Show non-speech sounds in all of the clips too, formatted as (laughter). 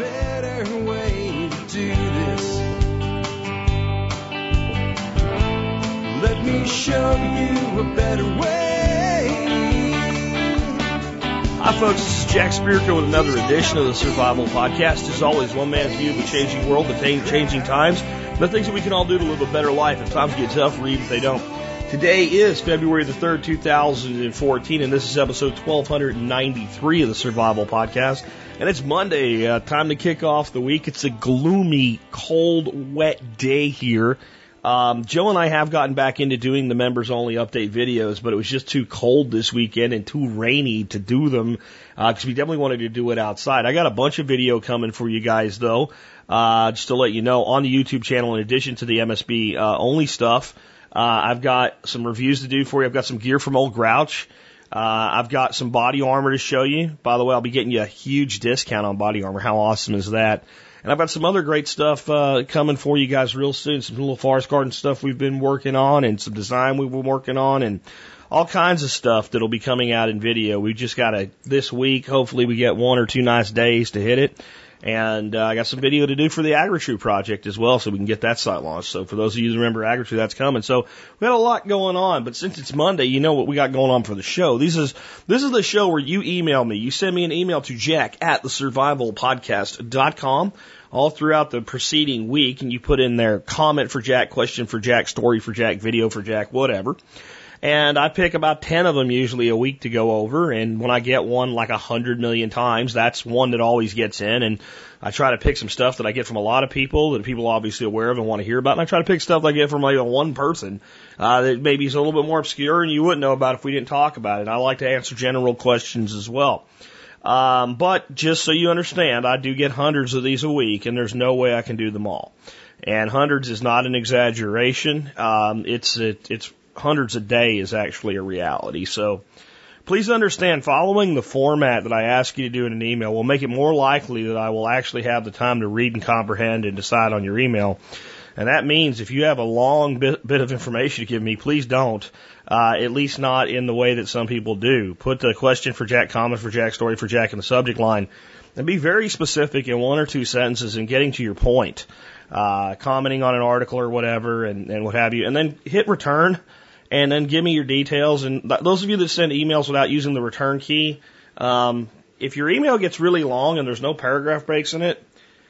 better way to do this. Let me show you a better way. Hi, folks. This is Jack Spirko with another edition of the Survival Podcast. As always, one man's view of the changing world, the changing times, the things that we can all do to live a better life if times get tough or even if they don't. Today is February the 3rd, 2014, and this is episode 1293 of the Survival Podcast. And it's Monday, uh, time to kick off the week. It's a gloomy, cold, wet day here. Um, Joe and I have gotten back into doing the members only update videos, but it was just too cold this weekend and too rainy to do them because we definitely wanted to do it outside. I got a bunch of video coming for you guys though, uh, just to let you know on the YouTube channel in addition to the MSB uh, only stuff. Uh, I've got some reviews to do for you. I've got some gear from Old Grouch. Uh, I've got some body armor to show you. By the way, I'll be getting you a huge discount on body armor. How awesome is that? And I've got some other great stuff uh, coming for you guys real soon. Some little forest garden stuff we've been working on, and some design we've been working on, and all kinds of stuff that'll be coming out in video. We've just got to this week. Hopefully, we get one or two nice days to hit it. And uh, I got some video to do for the AgriTrue project as well, so we can get that site launched. So for those of you that remember AgriTrue, that's coming. So we got a lot going on, but since it's Monday, you know what we got going on for the show. This is this is the show where you email me. You send me an email to Jack at the survivalpodcast.com all throughout the preceding week, and you put in there comment for Jack, question for Jack, story for Jack, video for Jack, whatever. And I pick about 10 of them usually a week to go over. And when I get one like a hundred million times, that's one that always gets in. And I try to pick some stuff that I get from a lot of people that people are obviously aware of and want to hear about. And I try to pick stuff I get from like one person, uh, that maybe is a little bit more obscure and you wouldn't know about if we didn't talk about it. And I like to answer general questions as well. Um, but just so you understand, I do get hundreds of these a week and there's no way I can do them all. And hundreds is not an exaggeration. Um, it's, it, it's hundreds a day is actually a reality. So please understand following the format that I ask you to do in an email will make it more likely that I will actually have the time to read and comprehend and decide on your email. And that means if you have a long bit, bit of information to give me, please don't. Uh, at least not in the way that some people do. Put the question for Jack, comment for Jack, story for Jack in the subject line, and be very specific in one or two sentences and getting to your point. Uh, commenting on an article or whatever, and, and what have you, and then hit return and then give me your details. And th- those of you that send emails without using the return key, um, if your email gets really long and there's no paragraph breaks in it,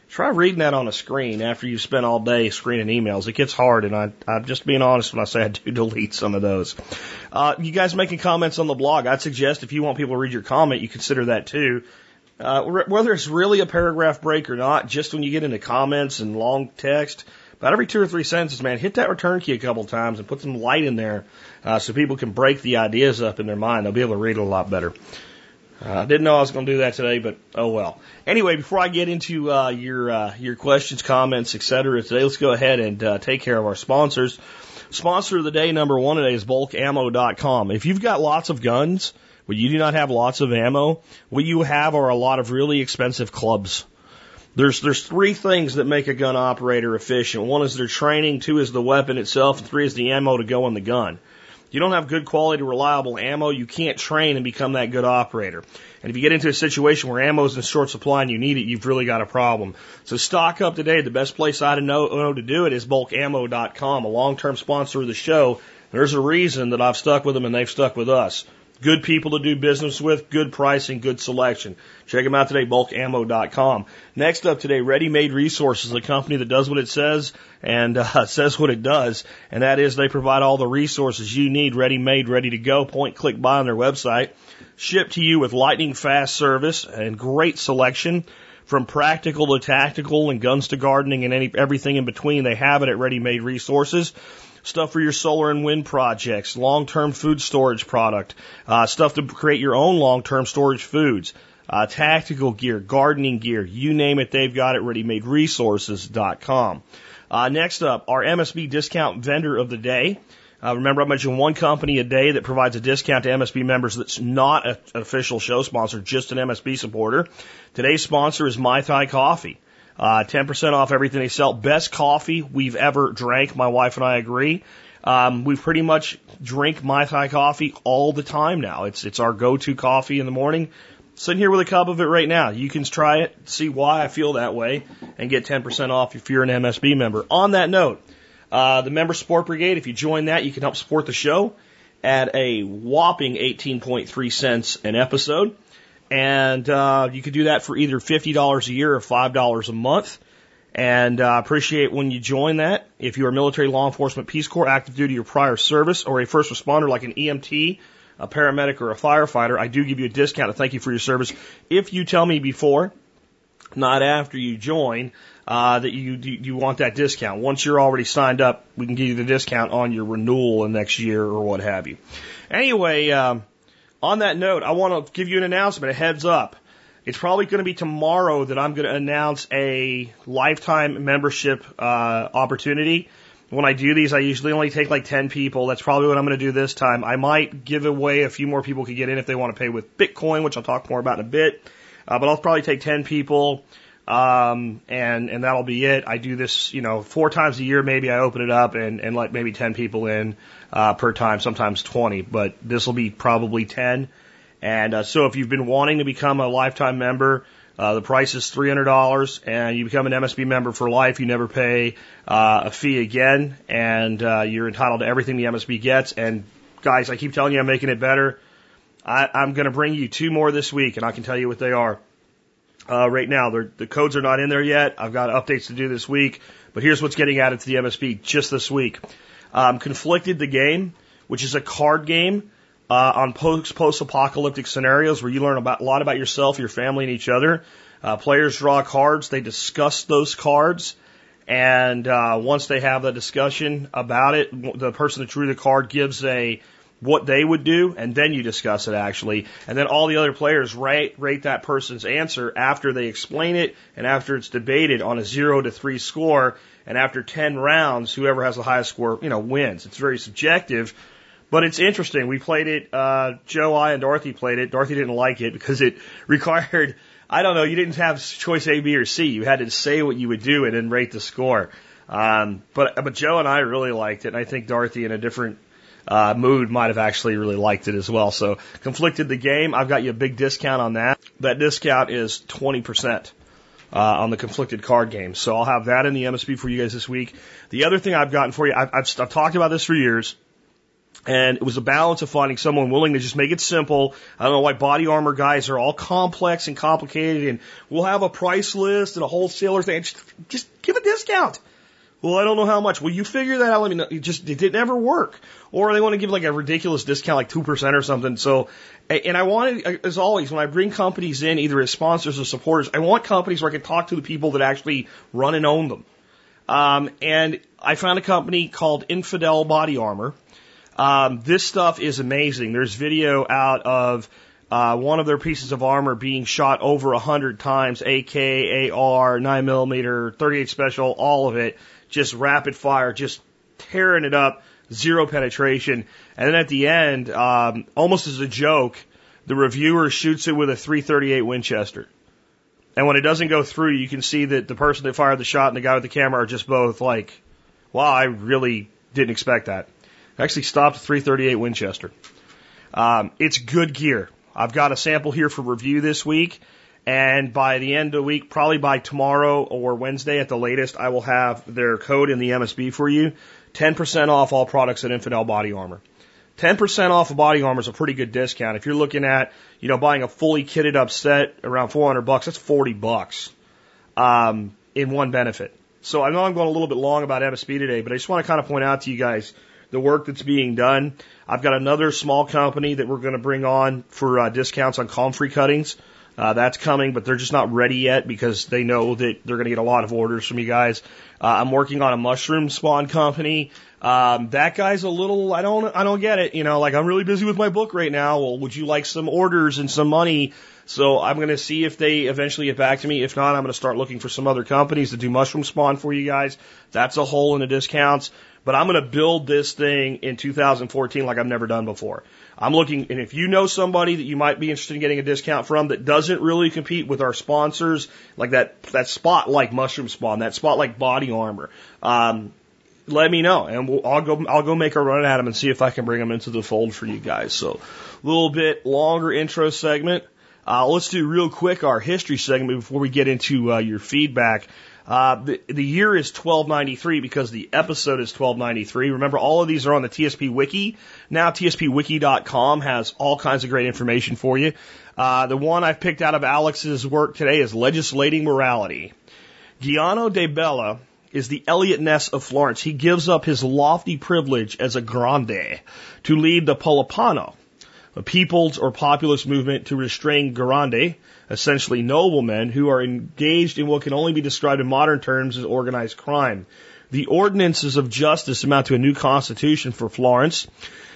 try reading that on a screen after you've spent all day screening emails. It gets hard, and I, I'm just being honest when I say I do (laughs) delete some of those. Uh, you guys making comments on the blog, I'd suggest if you want people to read your comment, you consider that too. Uh, whether it's really a paragraph break or not, just when you get into comments and long text, about every two or three sentences, man, hit that return key a couple times and put some light in there uh, so people can break the ideas up in their mind. They'll be able to read it a lot better. Uh, I didn't know I was going to do that today, but oh well. Anyway, before I get into uh, your uh, your questions, comments, etc., today, let's go ahead and uh, take care of our sponsors. Sponsor of the day number one today is BulkAmmo.com. If you've got lots of guns, but you do not have lots of ammo, what you have are a lot of really expensive clubs. There's there's three things that make a gun operator efficient. One is their training, two is the weapon itself, and three is the ammo to go in the gun. If you don't have good quality, reliable ammo, you can't train and become that good operator. And if you get into a situation where ammo is in short supply and you need it, you've really got a problem. So stock up today. The best place I know, know to do it is bulkammo.com, a long-term sponsor of the show. There's a reason that I've stuck with them and they've stuck with us. Good people to do business with, good pricing, good selection. Check them out today, bulkammo.com. Next up today, Ready Made Resources, a company that does what it says and uh, (laughs) says what it does, and that is they provide all the resources you need, ready made, ready to go. Point, click, buy on their website. Shipped to you with lightning fast service and great selection. From practical to tactical and guns to gardening and any, everything in between, they have it at Ready Made Resources stuff for your solar and wind projects, long-term food storage product, uh, stuff to create your own long-term storage foods, uh, tactical gear, gardening gear, you name it, they've got it readymaderesources.com. Uh, next up, our MSB discount vendor of the day. Uh, remember, I mentioned one company a day that provides a discount to MSB members that's not a, an official show sponsor, just an MSB supporter. Today's sponsor is My Thai Coffee. Uh, 10% off everything they sell. Best coffee we've ever drank. My wife and I agree. Um, we pretty much drink Mai Tai coffee all the time now. It's, it's our go-to coffee in the morning. sitting here with a cup of it right now. You can try it, see why I feel that way, and get 10% off if you're an MSB member. On that note, uh, the Member Support Brigade, if you join that, you can help support the show at a whopping 18.3 cents an episode. And uh, you can do that for either $50 a year or $5 a month. And uh, appreciate when you join that. If you are military, law enforcement, Peace Corps, active duty, or prior service, or a first responder like an EMT, a paramedic, or a firefighter, I do give you a discount to thank you for your service. If you tell me before, not after you join, uh, that you, you want that discount. Once you're already signed up, we can give you the discount on your renewal in next year or what have you. Anyway, um, on that note, I want to give you an announcement, a heads up. It's probably going to be tomorrow that I'm going to announce a lifetime membership uh, opportunity. When I do these, I usually only take like 10 people. That's probably what I'm going to do this time. I might give away a few more people could get in if they want to pay with Bitcoin, which I'll talk more about in a bit. Uh, but I'll probably take 10 people. Um, and, and that'll be it. I do this, you know, four times a year, maybe I open it up and, and let maybe 10 people in, uh, per time, sometimes 20, but this will be probably 10. And, uh, so if you've been wanting to become a lifetime member, uh, the price is $300 and you become an MSB member for life. You never pay, uh, a fee again and, uh, you're entitled to everything the MSB gets. And guys, I keep telling you I'm making it better. I, I'm going to bring you two more this week and I can tell you what they are. Uh, right now, the codes are not in there yet. I've got updates to do this week, but here's what's getting added to the MSB just this week. Um, Conflicted the game, which is a card game uh, on post post apocalyptic scenarios where you learn about a lot about yourself, your family, and each other. Uh, players draw cards. They discuss those cards. And uh, once they have the discussion about it, the person that drew the card gives a what they would do, and then you discuss it actually, and then all the other players rate rate that person's answer after they explain it and after it's debated on a zero to three score, and after ten rounds, whoever has the highest score, you know, wins. It's very subjective, but it's interesting. We played it. Uh, Joe, I, and Dorothy played it. Dorothy didn't like it because it (laughs) required. I don't know. You didn't have choice A, B, or C. You had to say what you would do and then rate the score. Um, but but Joe and I really liked it, and I think Dorothy in a different uh, Mood might have actually really liked it as well. So conflicted the game. I've got you a big discount on that. That discount is 20%. Uh, on the conflicted card game. So I'll have that in the MSB for you guys this week. The other thing I've gotten for you, I've, I've, I've talked about this for years. And it was a balance of finding someone willing to just make it simple. I don't know why body armor guys are all complex and complicated and we'll have a price list and a wholesaler thing. Just, just give a discount. Well, I don't know how much. Well, you figure that out. Let me know. It just, it didn't ever work. Or they want to give like a ridiculous discount, like 2% or something. So, and I wanted, as always, when I bring companies in, either as sponsors or supporters, I want companies where I can talk to the people that actually run and own them. Um, and I found a company called Infidel Body Armor. Um, this stuff is amazing. There's video out of uh, one of their pieces of armor being shot over a hundred times, AK, AR, 9 millimeter, 38 special, all of it just rapid fire, just tearing it up, zero penetration. And then at the end, um, almost as a joke, the reviewer shoots it with a 338 Winchester. And when it doesn't go through, you can see that the person that fired the shot and the guy with the camera are just both like, wow, I really didn't expect that. I actually stopped 338 Winchester. Um, it's good gear. I've got a sample here for review this week. And by the end of the week, probably by tomorrow or Wednesday at the latest, I will have their code in the MSB for you. 10% off all products at Infidel Body Armor. 10% off of body armor is a pretty good discount. If you're looking at, you know, buying a fully kitted up set around 400 bucks, that's 40 bucks, um, in one benefit. So I know I'm going a little bit long about MSB today, but I just want to kind of point out to you guys the work that's being done. I've got another small company that we're going to bring on for uh, discounts on comfrey cuttings. Uh, that's coming, but they're just not ready yet because they know that they're going to get a lot of orders from you guys. Uh, I'm working on a mushroom spawn company. Um, that guy's a little, I don't, I don't get it. You know, like I'm really busy with my book right now. Well, would you like some orders and some money? So I'm going to see if they eventually get back to me. If not, I'm going to start looking for some other companies to do mushroom spawn for you guys. That's a hole in the discounts. But I'm going to build this thing in 2014 like I've never done before. I'm looking, and if you know somebody that you might be interested in getting a discount from that doesn't really compete with our sponsors, like that, that spot like Mushroom Spawn, that spot like Body Armor, um, let me know, and we'll, I'll go. I'll go make a run at them and see if I can bring them into the fold for you guys. So, a little bit longer intro segment. Uh, let's do real quick our history segment before we get into uh, your feedback. Uh, the, the year is 1293 because the episode is 1293. Remember, all of these are on the TSP Wiki. Now, TSPWiki.com has all kinds of great information for you. Uh, the one I've picked out of Alex's work today is Legislating Morality. Giano de Bella is the Eliot Ness of Florence. He gives up his lofty privilege as a grande to lead the Polipano, a people's or populist movement to restrain grande, essentially noblemen who are engaged in what can only be described in modern terms as organized crime. The ordinances of justice amount to a new constitution for Florence.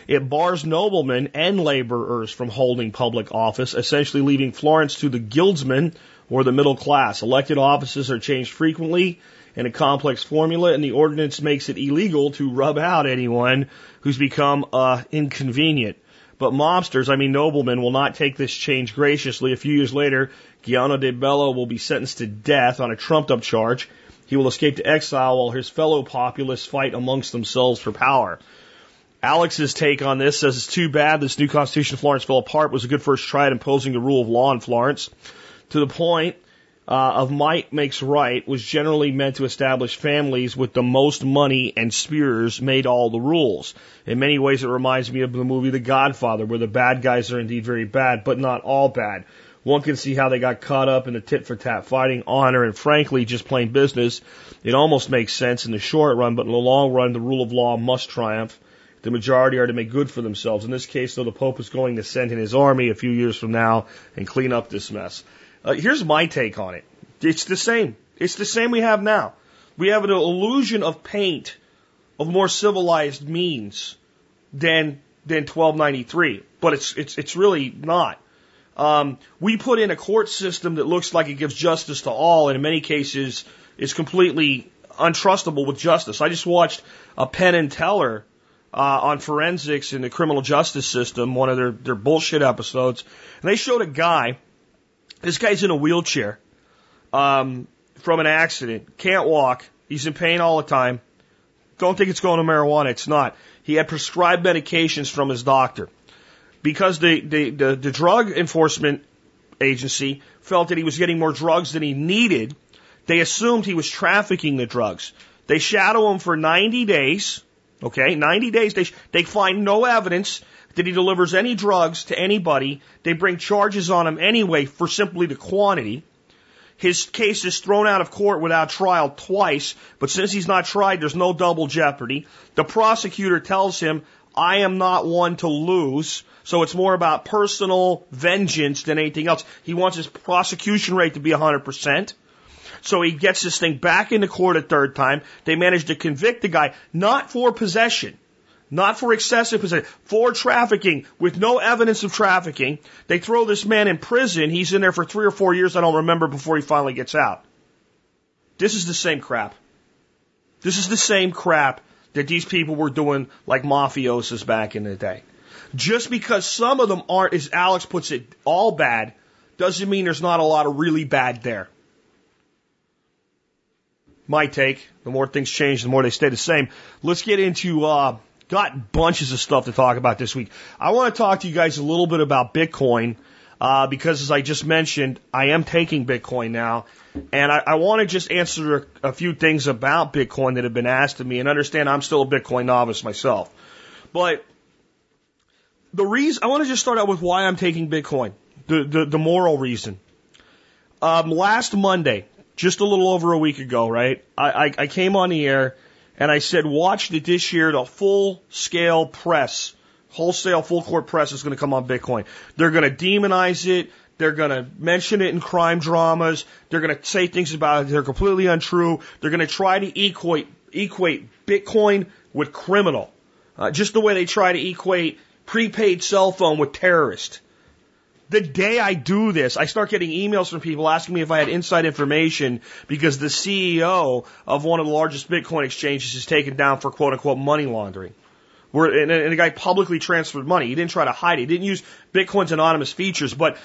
It bars noblemen and laborers from holding public office, essentially leaving Florence to the guildsmen or the middle class. Elected offices are changed frequently in a complex formula, and the ordinance makes it illegal to rub out anyone who's become uh, inconvenient. But mobsters, I mean noblemen, will not take this change graciously. A few years later, Giano de Bella will be sentenced to death on a trumped up charge. He will escape to exile while his fellow populists fight amongst themselves for power. Alex's take on this says it's too bad this new constitution of Florence fell apart. It was a good first try at imposing the rule of law in Florence. To the point uh, of might makes right was generally meant to establish families with the most money and spears made all the rules. In many ways, it reminds me of the movie The Godfather, where the bad guys are indeed very bad, but not all bad. One can see how they got caught up in the tit for tat fighting, honor, and frankly, just plain business. It almost makes sense in the short run, but in the long run, the rule of law must triumph. The majority are to make good for themselves. In this case, though, the Pope is going to send in his army a few years from now and clean up this mess. Uh, here's my take on it. It's the same. It's the same we have now. We have an illusion of paint of more civilized means than than 1293, but it's it's it's really not. Um, we put in a court system that looks like it gives justice to all, and in many cases is completely untrustable with justice. I just watched a Penn and Teller uh, on forensics in the criminal justice system, one of their their bullshit episodes, and they showed a guy this guy's in a wheelchair um, from an accident, can't walk. He's in pain all the time. Don't think it's going to marijuana. It's not. He had prescribed medications from his doctor. Because the, the, the, the drug enforcement agency felt that he was getting more drugs than he needed, they assumed he was trafficking the drugs. They shadow him for 90 days. Okay, 90 days. They, they find no evidence that he delivers any drugs to anybody. They bring charges on him anyway for simply the quantity. His case is thrown out of court without trial twice, but since he's not tried, there's no double jeopardy. The prosecutor tells him, I am not one to lose, so it's more about personal vengeance than anything else. He wants his prosecution rate to be 100%. So he gets this thing back into court a third time. They manage to convict the guy, not for possession, not for excessive possession, for trafficking with no evidence of trafficking. They throw this man in prison. He's in there for three or four years. I don't remember before he finally gets out. This is the same crap. This is the same crap that these people were doing like mafiosos back in the day. Just because some of them aren't, as Alex puts it, all bad, doesn't mean there's not a lot of really bad there. My take. The more things change, the more they stay the same. Let's get into uh, Got bunches of stuff to talk about this week. I want to talk to you guys a little bit about Bitcoin uh, because, as I just mentioned, I am taking Bitcoin now, and I, I want to just answer a, a few things about Bitcoin that have been asked of me, and understand I'm still a Bitcoin novice myself. But the reason I want to just start out with why I'm taking Bitcoin, the the, the moral reason. Um, last Monday, just a little over a week ago, right? I, I, I came on the air and I said, watch that this year the full scale press, wholesale full court press is going to come on Bitcoin. They're going to demonize it. They're going to mention it in crime dramas. They're going to say things about it that are completely untrue. They're going to try to equate, equate Bitcoin with criminal. Uh, just the way they try to equate prepaid cell phone with terrorist. The day I do this, I start getting emails from people asking me if I had inside information because the CEO of one of the largest Bitcoin exchanges is taken down for quote unquote money laundering. Where, and, and the guy publicly transferred money. He didn't try to hide it. He didn't use Bitcoin's anonymous features, but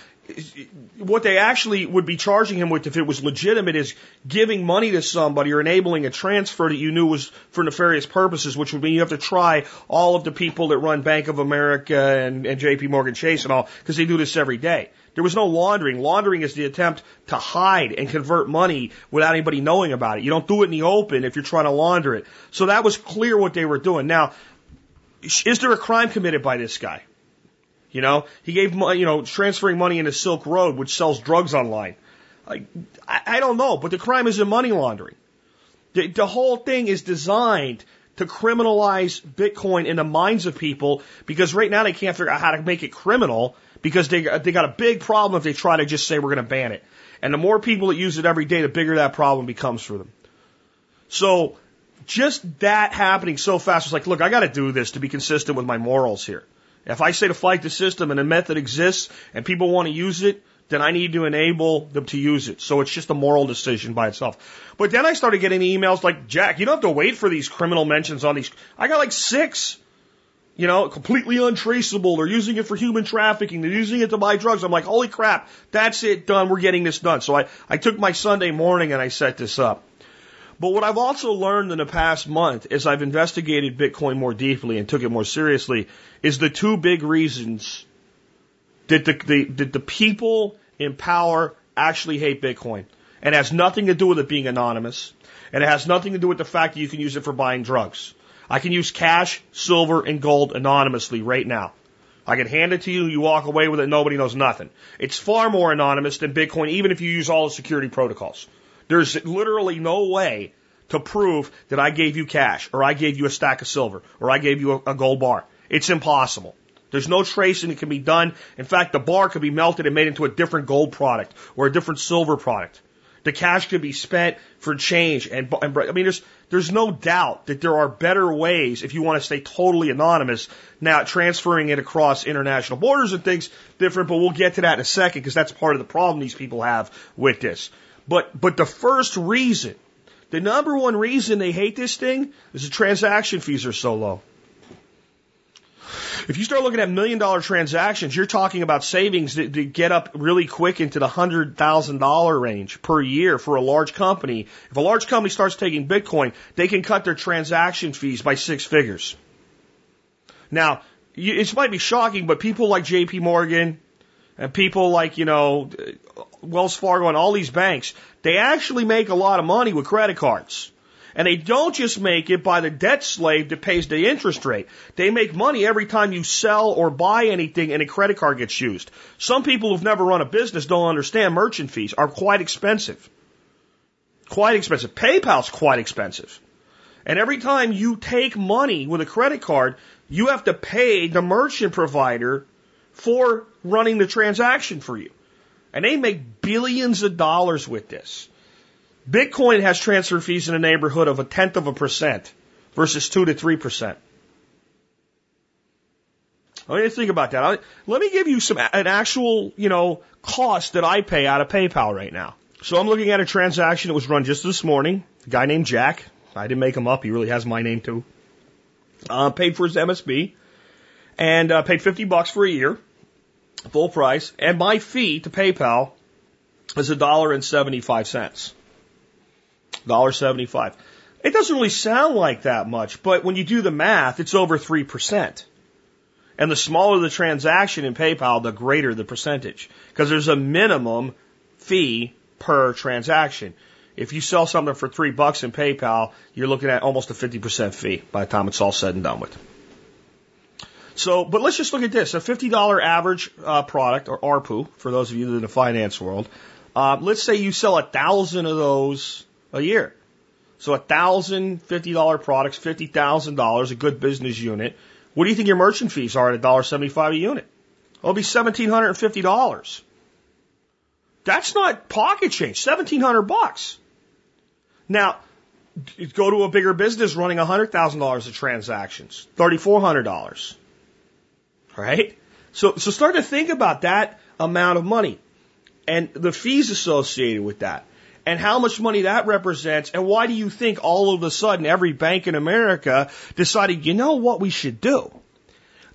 what they actually would be charging him with if it was legitimate is giving money to somebody or enabling a transfer that you knew was for nefarious purposes, which would mean you have to try all of the people that run Bank of America and, and JP Morgan Chase and all, because they do this every day. There was no laundering. Laundering is the attempt to hide and convert money without anybody knowing about it. You don't do it in the open if you're trying to launder it. So that was clear what they were doing. Now, is there a crime committed by this guy? You know, he gave, you know, transferring money into Silk Road, which sells drugs online. I, I don't know, but the crime is in money laundering. The, the whole thing is designed to criminalize Bitcoin in the minds of people because right now they can't figure out how to make it criminal because they, they got a big problem if they try to just say we're going to ban it. And the more people that use it every day, the bigger that problem becomes for them. So just that happening so fast was like, look, I got to do this to be consistent with my morals here. If I say to fight the system and a method exists and people want to use it, then I need to enable them to use it. So it's just a moral decision by itself. But then I started getting emails like, Jack, you don't have to wait for these criminal mentions on these. I got like six. You know, completely untraceable. They're using it for human trafficking. They're using it to buy drugs. I'm like, holy crap, that's it, done. We're getting this done. So I, I took my Sunday morning and I set this up. But what I've also learned in the past month as I've investigated Bitcoin more deeply and took it more seriously is the two big reasons that the, the, that the people in power actually hate Bitcoin. And it has nothing to do with it being anonymous. And it has nothing to do with the fact that you can use it for buying drugs. I can use cash, silver, and gold anonymously right now. I can hand it to you, you walk away with it, nobody knows nothing. It's far more anonymous than Bitcoin, even if you use all the security protocols. There's literally no way to prove that I gave you cash, or I gave you a stack of silver, or I gave you a, a gold bar. It's impossible. There's no tracing that can be done. In fact, the bar could be melted and made into a different gold product or a different silver product. The cash could be spent for change and, and I mean, there's there's no doubt that there are better ways if you want to stay totally anonymous. Now, transferring it across international borders and things different, but we'll get to that in a second because that's part of the problem these people have with this. But but the first reason, the number one reason they hate this thing is the transaction fees are so low. If you start looking at million dollar transactions, you're talking about savings that, that get up really quick into the hundred thousand dollar range per year for a large company. If a large company starts taking Bitcoin, they can cut their transaction fees by six figures. Now, it might be shocking, but people like J.P. Morgan and people like you know Wells Fargo and all these banks, they actually make a lot of money with credit cards. And they don't just make it by the debt slave that pays the interest rate. They make money every time you sell or buy anything and a credit card gets used. Some people who've never run a business don't understand merchant fees are quite expensive. Quite expensive. PayPal's quite expensive. And every time you take money with a credit card, you have to pay the merchant provider for running the transaction for you. And they make billions of dollars with this. Bitcoin has transfer fees in the neighborhood of a tenth of a percent versus two to three percent. I mean, think about that. Let me give you some an actual, you know, cost that I pay out of PayPal right now. So I'm looking at a transaction that was run just this morning. A guy named Jack. I didn't make him up. He really has my name too. Uh, paid for his MSB and uh, paid 50 bucks for a year, full price. And my fee to PayPal is a dollar and 75 cents. $1.75. It doesn't really sound like that much, but when you do the math, it's over 3%. And the smaller the transaction in PayPal, the greater the percentage. Because there's a minimum fee per transaction. If you sell something for three bucks in PayPal, you're looking at almost a 50% fee by the time it's all said and done with. So, but let's just look at this. A $50 average uh, product, or ARPU, for those of you in the finance world. Uh, let's say you sell a thousand of those a year. So a thousand fifty dollar products, fifty thousand dollars, a good business unit. What do you think your merchant fees are at a dollar seventy five a unit? It'll be seventeen hundred and fifty dollars. That's not pocket change. Seventeen hundred bucks. Now, go to a bigger business running hundred thousand dollars of transactions, thirty four hundred dollars. Right? So so start to think about that amount of money and the fees associated with that and how much money that represents, and why do you think all of a sudden every bank in America decided, you know what we should do?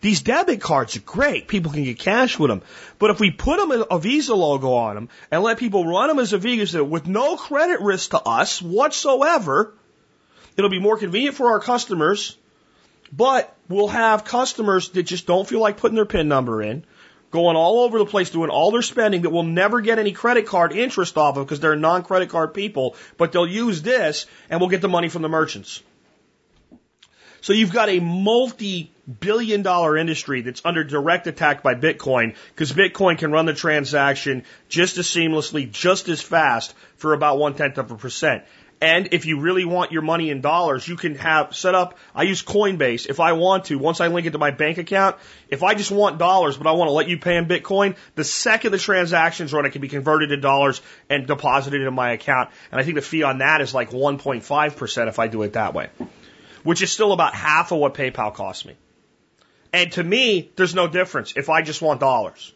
These debit cards are great. People can get cash with them. But if we put them a Visa logo on them and let people run them as a Visa with no credit risk to us whatsoever, it'll be more convenient for our customers, but we'll have customers that just don't feel like putting their PIN number in, going all over the place doing all their spending that will never get any credit card interest off of because they're non-credit card people, but they'll use this and we'll get the money from the merchants. So you've got a multi-billion dollar industry that's under direct attack by Bitcoin because Bitcoin can run the transaction just as seamlessly, just as fast for about one tenth of a percent. And if you really want your money in dollars, you can have set up. I use Coinbase if I want to. Once I link it to my bank account, if I just want dollars, but I want to let you pay in Bitcoin, the second the transaction's run, it can be converted to dollars and deposited in my account. And I think the fee on that is like 1.5% if I do it that way which is still about half of what PayPal costs me. And to me, there's no difference if I just want dollars.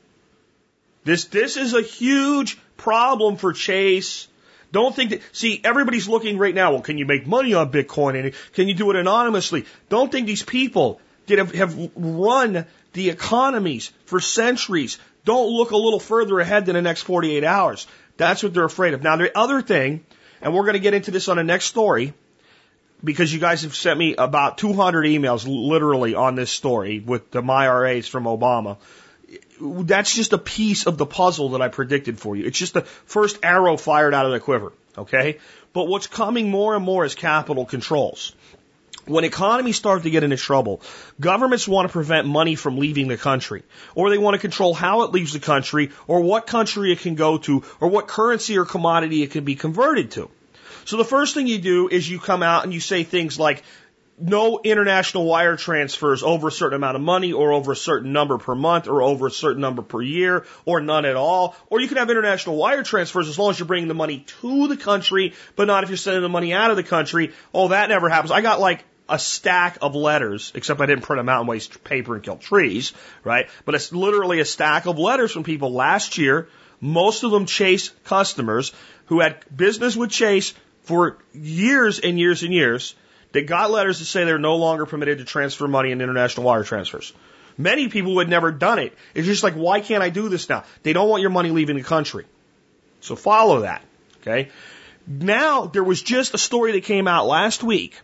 This, this is a huge problem for Chase. Don't think that, see, everybody's looking right now, well, can you make money on Bitcoin and can you do it anonymously? Don't think these people that have, have run the economies for centuries don't look a little further ahead than the next 48 hours. That's what they're afraid of. Now, the other thing, and we're going to get into this on the next story, because you guys have sent me about 200 emails literally on this story with the MyRAs from Obama. That's just a piece of the puzzle that I predicted for you. It's just the first arrow fired out of the quiver. Okay. But what's coming more and more is capital controls. When economies start to get into trouble, governments want to prevent money from leaving the country, or they want to control how it leaves the country, or what country it can go to, or what currency or commodity it can be converted to. So the first thing you do is you come out and you say things like, no international wire transfers over a certain amount of money or over a certain number per month or over a certain number per year or none at all. Or you can have international wire transfers as long as you're bringing the money to the country, but not if you're sending the money out of the country. Oh, that never happens. I got like a stack of letters, except I didn't print them out and waste paper and kill trees, right? But it's literally a stack of letters from people last year. Most of them Chase customers who had business with Chase for years and years and years that got letters to say they're no longer permitted to transfer money in international wire transfers. Many people who had never done it. It's just like, why can't I do this now? They don't want your money leaving the country. So follow that. Okay. Now there was just a story that came out last week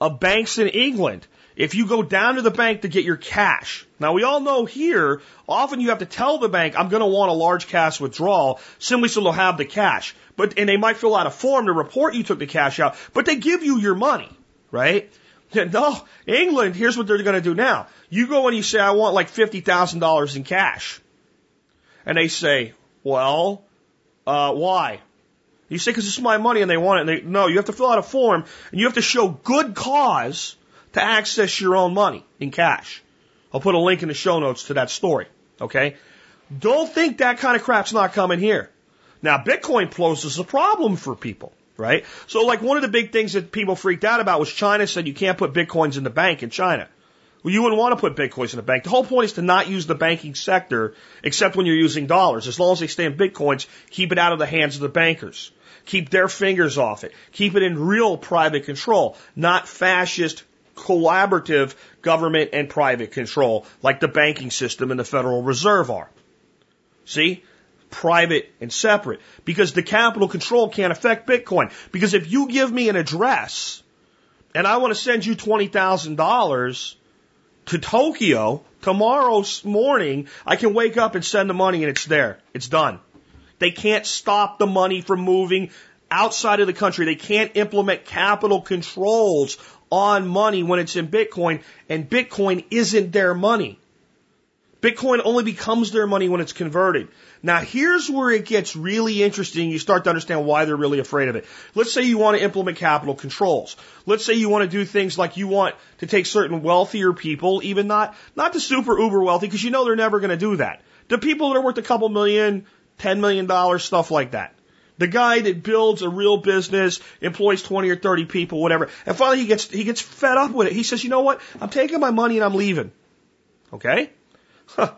of banks in England if you go down to the bank to get your cash, now we all know here, often you have to tell the bank, I'm going to want a large cash withdrawal, simply so they'll have the cash. But, and they might fill out a form to report you took the cash out, but they give you your money, right? (laughs) No, England, here's what they're going to do now. You go and you say, I want like $50,000 in cash. And they say, well, uh, why? You say, because it's my money and they want it. And they, no, you have to fill out a form and you have to show good cause to access your own money in cash. I'll put a link in the show notes to that story. Okay? Don't think that kind of crap's not coming here. Now, Bitcoin poses a problem for people, right? So, like, one of the big things that people freaked out about was China said you can't put Bitcoins in the bank in China. Well, you wouldn't want to put Bitcoins in the bank. The whole point is to not use the banking sector except when you're using dollars. As long as they stay in Bitcoins, keep it out of the hands of the bankers. Keep their fingers off it. Keep it in real private control, not fascist collaborative government and private control, like the banking system and the Federal Reserve are. See? Private and separate. Because the capital control can't affect Bitcoin. Because if you give me an address and I want to send you $20,000 to Tokyo tomorrow morning, I can wake up and send the money and it's there. It's done. They can't stop the money from moving outside of the country. They can't implement capital controls on money when it's in Bitcoin, and Bitcoin isn't their money. Bitcoin only becomes their money when it's converted. Now here's where it gets really interesting. You start to understand why they're really afraid of it. Let's say you want to implement capital controls. Let's say you want to do things like you want to take certain wealthier people, even not, not the super uber wealthy, because you know they're never going to do that. The people that are worth a couple million, ten million dollars, stuff like that. The guy that builds a real business, employs 20 or 30 people, whatever. And finally he gets, he gets fed up with it. He says, you know what? I'm taking my money and I'm leaving. Okay? Huh.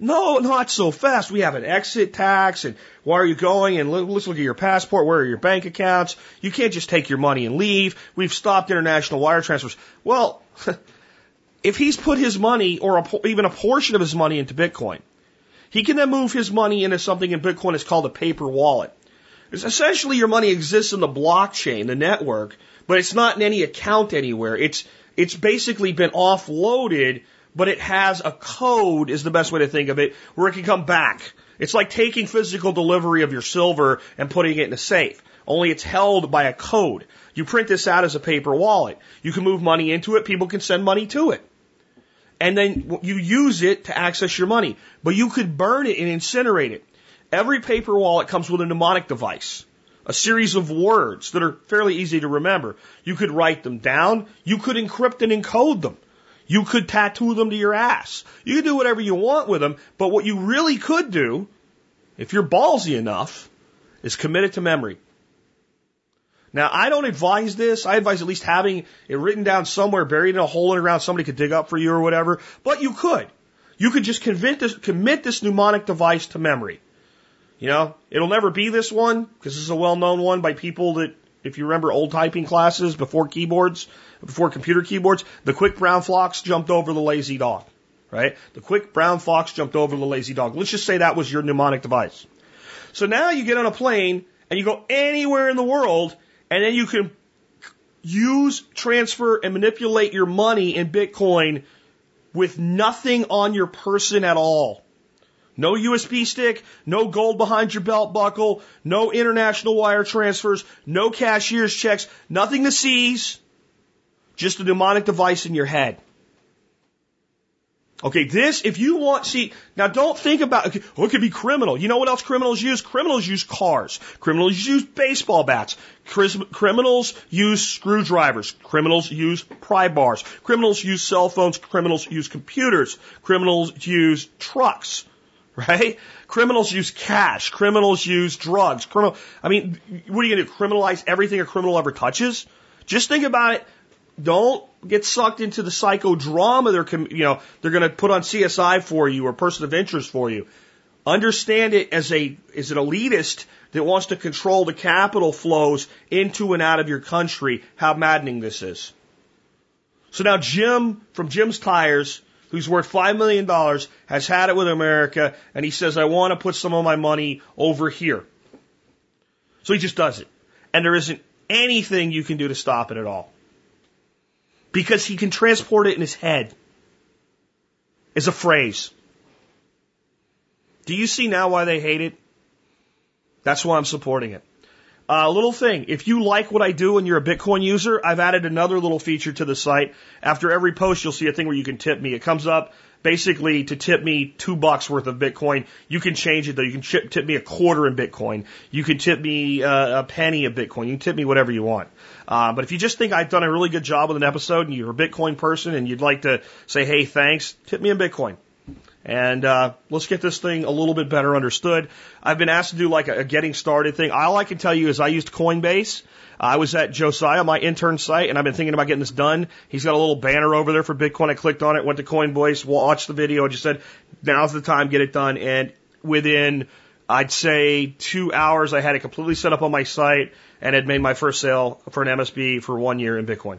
No, not so fast. We have an exit tax and where are you going? And let's look at your passport. Where are your bank accounts? You can't just take your money and leave. We've stopped international wire transfers. Well, (laughs) if he's put his money or a, even a portion of his money into Bitcoin, he can then move his money into something in Bitcoin that's called a paper wallet. It's essentially your money exists in the blockchain, the network, but it's not in any account anywhere. It's, it's basically been offloaded but it has a code is the best way to think of it, where it can come back. It's like taking physical delivery of your silver and putting it in a safe. Only it's held by a code. You print this out as a paper wallet. You can move money into it. People can send money to it. And then you use it to access your money. But you could burn it and incinerate it. Every paper wallet comes with a mnemonic device. A series of words that are fairly easy to remember. You could write them down. You could encrypt and encode them. You could tattoo them to your ass. You could do whatever you want with them, but what you really could do, if you're ballsy enough, is commit it to memory. Now, I don't advise this. I advise at least having it written down somewhere, buried in a hole in the ground, somebody could dig up for you or whatever, but you could. You could just this, commit this mnemonic device to memory. You know, it'll never be this one, because this is a well-known one by people that, if you remember old typing classes before keyboards, before computer keyboards, the quick brown fox jumped over the lazy dog, right? The quick brown fox jumped over the lazy dog. Let's just say that was your mnemonic device. So now you get on a plane and you go anywhere in the world and then you can use, transfer, and manipulate your money in Bitcoin with nothing on your person at all. No USB stick, no gold behind your belt buckle, no international wire transfers, no cashier's checks, nothing to seize, just a mnemonic device in your head. Okay, this, if you want, see, now don't think about, okay, oh, it could be criminal. You know what else criminals use? Criminals use cars. Criminals use baseball bats. Criminals use screwdrivers. Criminals use pry bars. Criminals use cell phones. Criminals use computers. Criminals use trucks. Right? Criminals use cash. Criminals use drugs. Criminal, I mean, what are you going to do? Criminalize everything a criminal ever touches? Just think about it don't get sucked into the psychodrama they're, you know, they're going to put on CSI for you or person of interest for you. Understand it as a, as an elitist that wants to control the capital flows into and out of your country, how maddening this is. So now Jim from Jim's Tires, who's worth $5 million, has had it with America, and he says, I want to put some of my money over here. So he just does it. And there isn't anything you can do to stop it at all because he can transport it in his head as a phrase. Do you see now why they hate it? That's why I'm supporting it. A uh, little thing. If you like what I do and you're a Bitcoin user, I've added another little feature to the site. After every post, you'll see a thing where you can tip me. It comes up basically to tip me two bucks worth of Bitcoin. You can change it though. You can tip, me a quarter in Bitcoin. You can tip me uh, a penny of Bitcoin. You can tip me whatever you want. Uh, but if you just think I've done a really good job with an episode and you're a Bitcoin person and you'd like to say, hey, thanks, tip me in Bitcoin. And uh, let's get this thing a little bit better understood. I've been asked to do like a, a getting started thing. All I can tell you is I used Coinbase. I was at Josiah, my intern site, and I've been thinking about getting this done. He's got a little banner over there for Bitcoin. I clicked on it, went to Coinbase, watched the video, and just said, now's the time, get it done. And within, I'd say two hours, I had it completely set up on my site and had made my first sale for an MSB for one year in Bitcoin.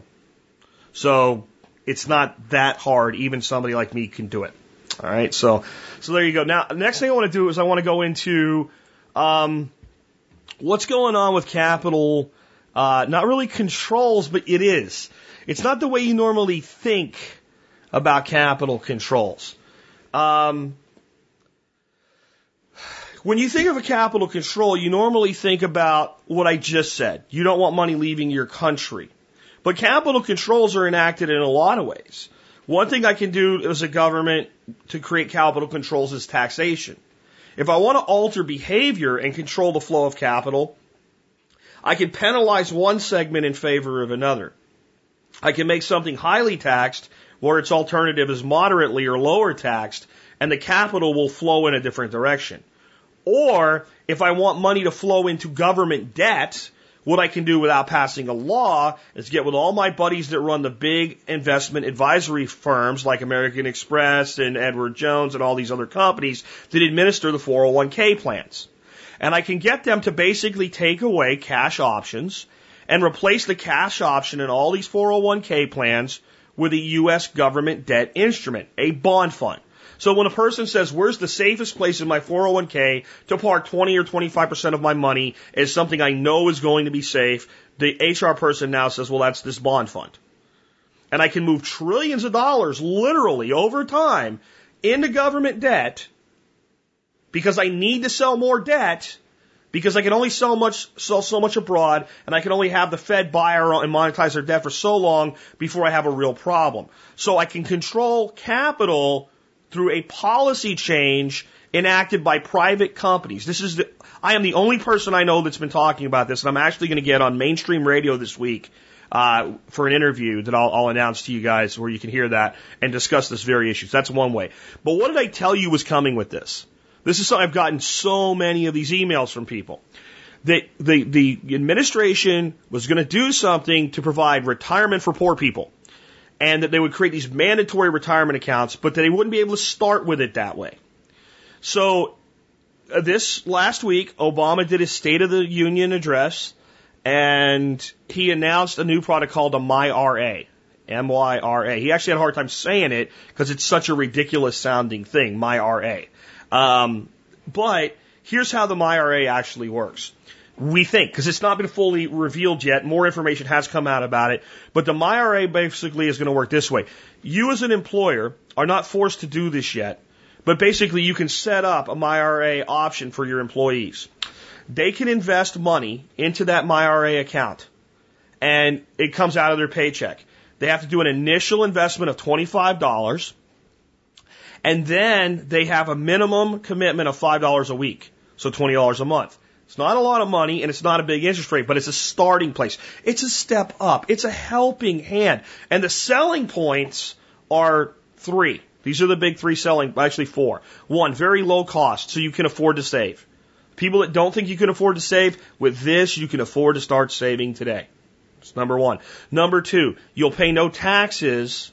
So it's not that hard. Even somebody like me can do it. All right. So, so there you go. Now, next thing I want to do is I want to go into, um, what's going on with capital uh, not really controls, but it is. It's not the way you normally think about capital controls. Um, when you think of a capital control, you normally think about what I just said. You don't want money leaving your country. But capital controls are enacted in a lot of ways. One thing I can do as a government to create capital controls is taxation. If I want to alter behavior and control the flow of capital, I can penalize one segment in favor of another. I can make something highly taxed where its alternative is moderately or lower taxed and the capital will flow in a different direction. Or if I want money to flow into government debt, what I can do without passing a law is get with all my buddies that run the big investment advisory firms like American Express and Edward Jones and all these other companies that administer the 401k plans. And I can get them to basically take away cash options and replace the cash option in all these 401k plans with a U.S. government debt instrument, a bond fund. So when a person says, where's the safest place in my 401k to park 20 or 25% of my money is something I know is going to be safe, the HR person now says, well, that's this bond fund. and I can move trillions of dollars literally over time into government debt because I need to sell more debt because I can only sell much sell so much abroad and I can only have the Fed buy and monetize their debt for so long before I have a real problem. So I can control capital through a policy change enacted by private companies. This is the, I am the only person I know that's been talking about this, and I'm actually going to get on mainstream radio this week uh, for an interview that I'll, I'll announce to you guys where you can hear that and discuss this very issue. So that's one way. But what did I tell you was coming with this? This is something I've gotten so many of these emails from people. That the, the administration was going to do something to provide retirement for poor people. And that they would create these mandatory retirement accounts, but that they wouldn't be able to start with it that way. So uh, this last week, Obama did his State of the Union address, and he announced a new product called a MyRA. M-Y-R-A. He actually had a hard time saying it because it's such a ridiculous sounding thing, MyRA. Um, but here's how the MyRA actually works. We think, because it's not been fully revealed yet, more information has come out about it, but the MyRA basically is going to work this way. You as an employer are not forced to do this yet, but basically you can set up a MyRA option for your employees. They can invest money into that MyRA account and it comes out of their paycheck. They have to do an initial investment of $25 and then they have a minimum commitment of $5 a week. So $20 a month. It's not a lot of money and it's not a big interest rate, but it's a starting place. It's a step up. It's a helping hand. And the selling points are three. These are the big three selling, actually four. One, very low cost, so you can afford to save. People that don't think you can afford to save, with this, you can afford to start saving today. That's number one. Number two, you'll pay no taxes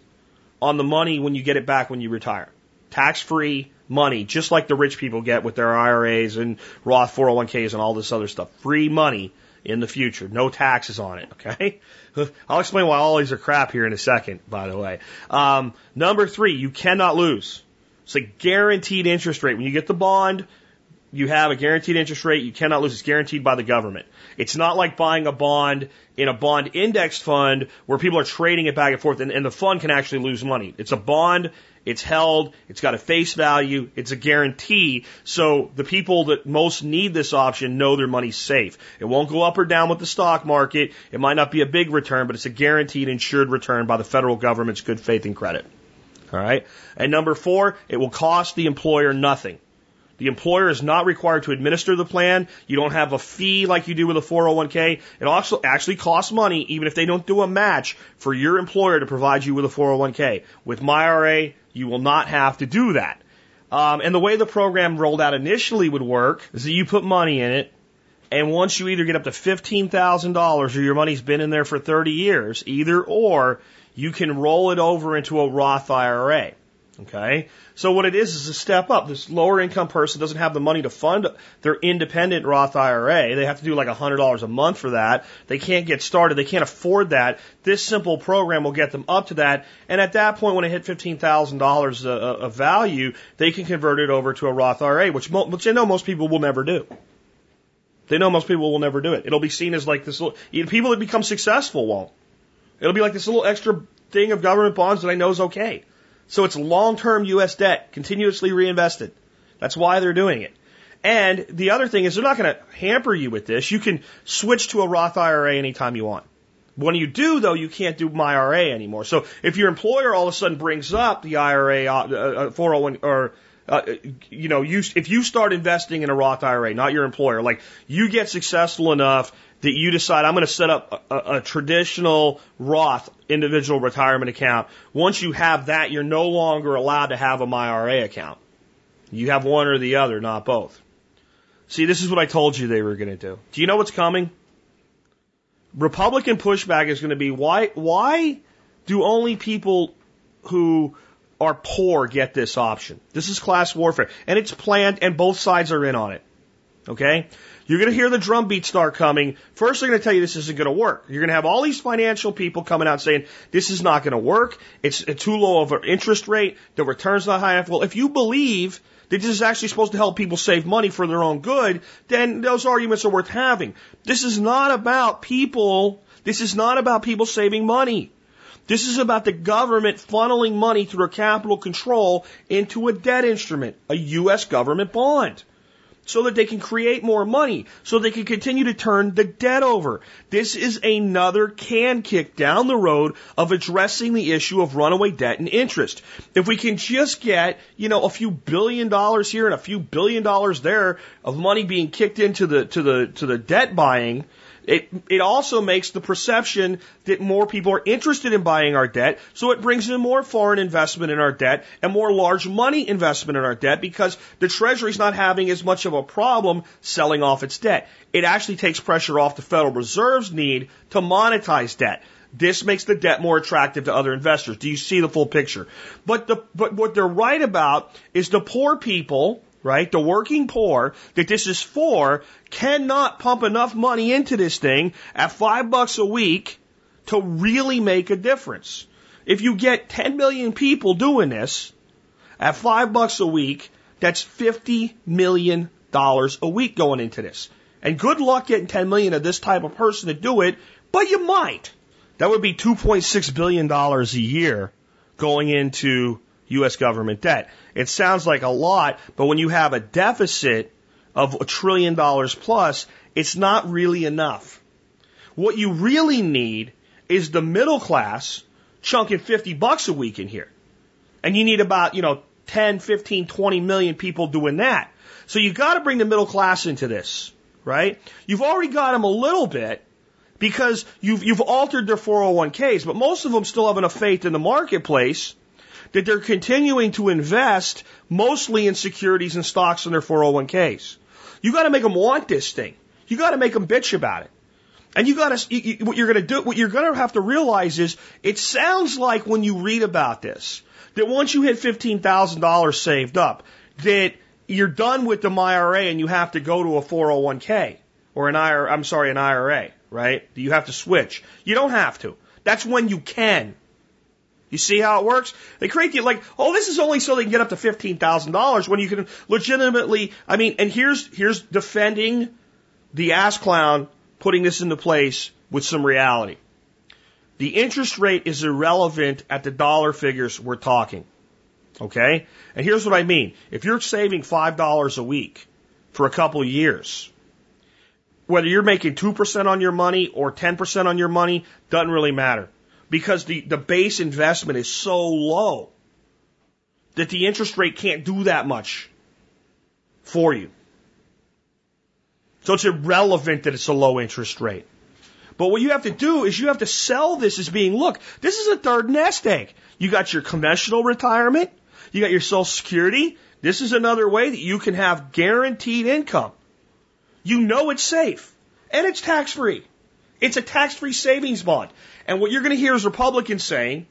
on the money when you get it back when you retire tax free money, just like the rich people get with their IRAs and Roth 401ks and all this other stuff. Free money in the future. No taxes on it, okay? (laughs) I'll explain why all these are crap here in a second, by the way. Um, number three, you cannot lose. It's a guaranteed interest rate. When you get the bond, you have a guaranteed interest rate. You cannot lose. It's guaranteed by the government. It's not like buying a bond in a bond index fund where people are trading it back and forth and, and the fund can actually lose money. It's a bond it's held. It's got a face value. It's a guarantee. So the people that most need this option know their money's safe. It won't go up or down with the stock market. It might not be a big return, but it's a guaranteed insured return by the federal government's good faith and credit. All right. And number four, it will cost the employer nothing. The employer is not required to administer the plan. You don't have a fee like you do with a 401k. It also actually costs money, even if they don't do a match, for your employer to provide you with a 401k. With MyRA, you will not have to do that. Um, and the way the program rolled out initially would work is that you put money in it, and once you either get up to $15,000 or your money's been in there for 30 years, either or, you can roll it over into a Roth IRA. Okay? So what it is is a step up. This lower income person doesn't have the money to fund their independent Roth IRA. They have to do like $100 a month for that. They can't get started. They can't afford that. This simple program will get them up to that. And at that point, when they hit $15,000 uh, uh, of value, they can convert it over to a Roth IRA, which, which they know most people will never do. They know most people will never do it. It'll be seen as like this little, people that become successful won't. It'll be like this little extra thing of government bonds that I know is okay. So it's long-term U.S. debt, continuously reinvested. That's why they're doing it. And the other thing is they're not going to hamper you with this. You can switch to a Roth IRA anytime you want. When you do, though, you can't do MyRA anymore. So if your employer all of a sudden brings up the IRA, uh, 401, uh, or uh, you know, you, if you start investing in a Roth IRA, not your employer, like you get successful enough that you decide I'm going to set up a, a, traditional Roth individual retirement account. Once you have that, you're no longer allowed to have a MyRA account. You have one or the other, not both. See, this is what I told you they were going to do. Do you know what's coming? Republican pushback is going to be why why do only people who are poor get this option? This is class warfare and it's planned and both sides are in on it. Okay? You're going to hear the drumbeat start coming. First, they're going to tell you this isn't going to work. You're going to have all these financial people coming out saying this is not going to work. It's too low of an interest rate. The return's not high enough. Well, if you believe that this is actually supposed to help people save money for their own good, then those arguments are worth having. This is not about people. This is not about people saving money. This is about the government funneling money through a capital control into a debt instrument, a U.S. government bond so that they can create more money, so they can continue to turn the debt over. This is another can kick down the road of addressing the issue of runaway debt and interest. If we can just get, you know, a few billion dollars here and a few billion dollars there of money being kicked into the to the to the debt buying, it, it also makes the perception that more people are interested in buying our debt, so it brings in more foreign investment in our debt and more large money investment in our debt because the Treasury's not having as much of a problem selling off its debt. It actually takes pressure off the Federal Reserve's need to monetize debt. This makes the debt more attractive to other investors. Do you see the full picture? But the, but what they're right about is the poor people right? The working poor that this is for cannot pump enough money into this thing at five bucks a week to really make a difference. If you get 10 million people doing this at five bucks a week, that's 50 million dollars a week going into this. And good luck getting 10 million of this type of person to do it, but you might. That would be 2.6 billion dollars a year going into U.S. government debt. It sounds like a lot, but when you have a deficit of a trillion dollars plus, it's not really enough. What you really need is the middle class chunking 50 bucks a week in here. And you need about, you know, 10, 15, 20 million people doing that. So you've got to bring the middle class into this, right? You've already got them a little bit because you've, you've altered their 401ks, but most of them still have enough faith in the marketplace that they're continuing to invest mostly in securities and stocks in their 401ks. You got to make them want this thing. You got to make them bitch about it. And you got to, what you're going to do, what you're going to have to realize is it sounds like when you read about this, that once you hit $15,000 saved up, that you're done with the IRA and you have to go to a 401k or an IRA, I'm sorry, an IRA, right? You have to switch. You don't have to. That's when you can. You see how it works? They create the like, oh, this is only so they can get up to fifteen thousand dollars when you can legitimately. I mean, and here's here's defending the ass clown putting this into place with some reality. The interest rate is irrelevant at the dollar figures we're talking. Okay? And here's what I mean. If you're saving $5 a week for a couple of years, whether you're making 2% on your money or 10% on your money, doesn't really matter because the, the base investment is so low that the interest rate can't do that much for you. So it's irrelevant that it's a low interest rate. But what you have to do is you have to sell this as being, look, this is a third nest egg. You got your conventional retirement. You got your social security. This is another way that you can have guaranteed income. You know it's safe and it's tax free. It's a tax free savings bond. And what you're going to hear is Republicans saying,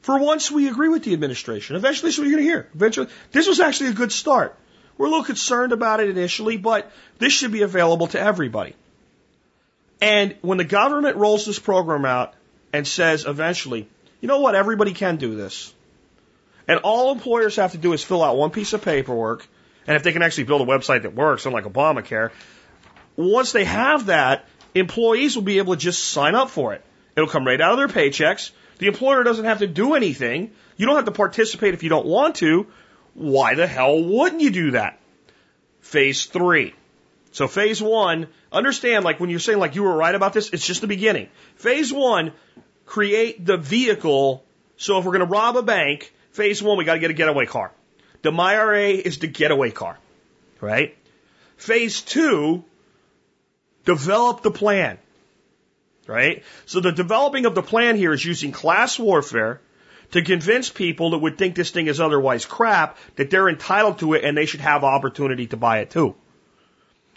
for once we agree with the administration. Eventually, this is what you're going to hear. Eventually, this was actually a good start. We're a little concerned about it initially, but this should be available to everybody. And when the government rolls this program out and says eventually, you know what, everybody can do this. And all employers have to do is fill out one piece of paperwork. And if they can actually build a website that works, unlike Obamacare, once they have that, employees will be able to just sign up for it. It'll come right out of their paychecks. The employer doesn't have to do anything. You don't have to participate if you don't want to. Why the hell wouldn't you do that? Phase three. So phase one, understand like when you're saying like you were right about this, it's just the beginning. Phase one, create the vehicle. So if we're going to rob a bank, phase one, we got to get a getaway car. The MyRA is the getaway car, right? Phase two, Develop the plan. Right? So the developing of the plan here is using class warfare to convince people that would think this thing is otherwise crap that they're entitled to it and they should have opportunity to buy it too.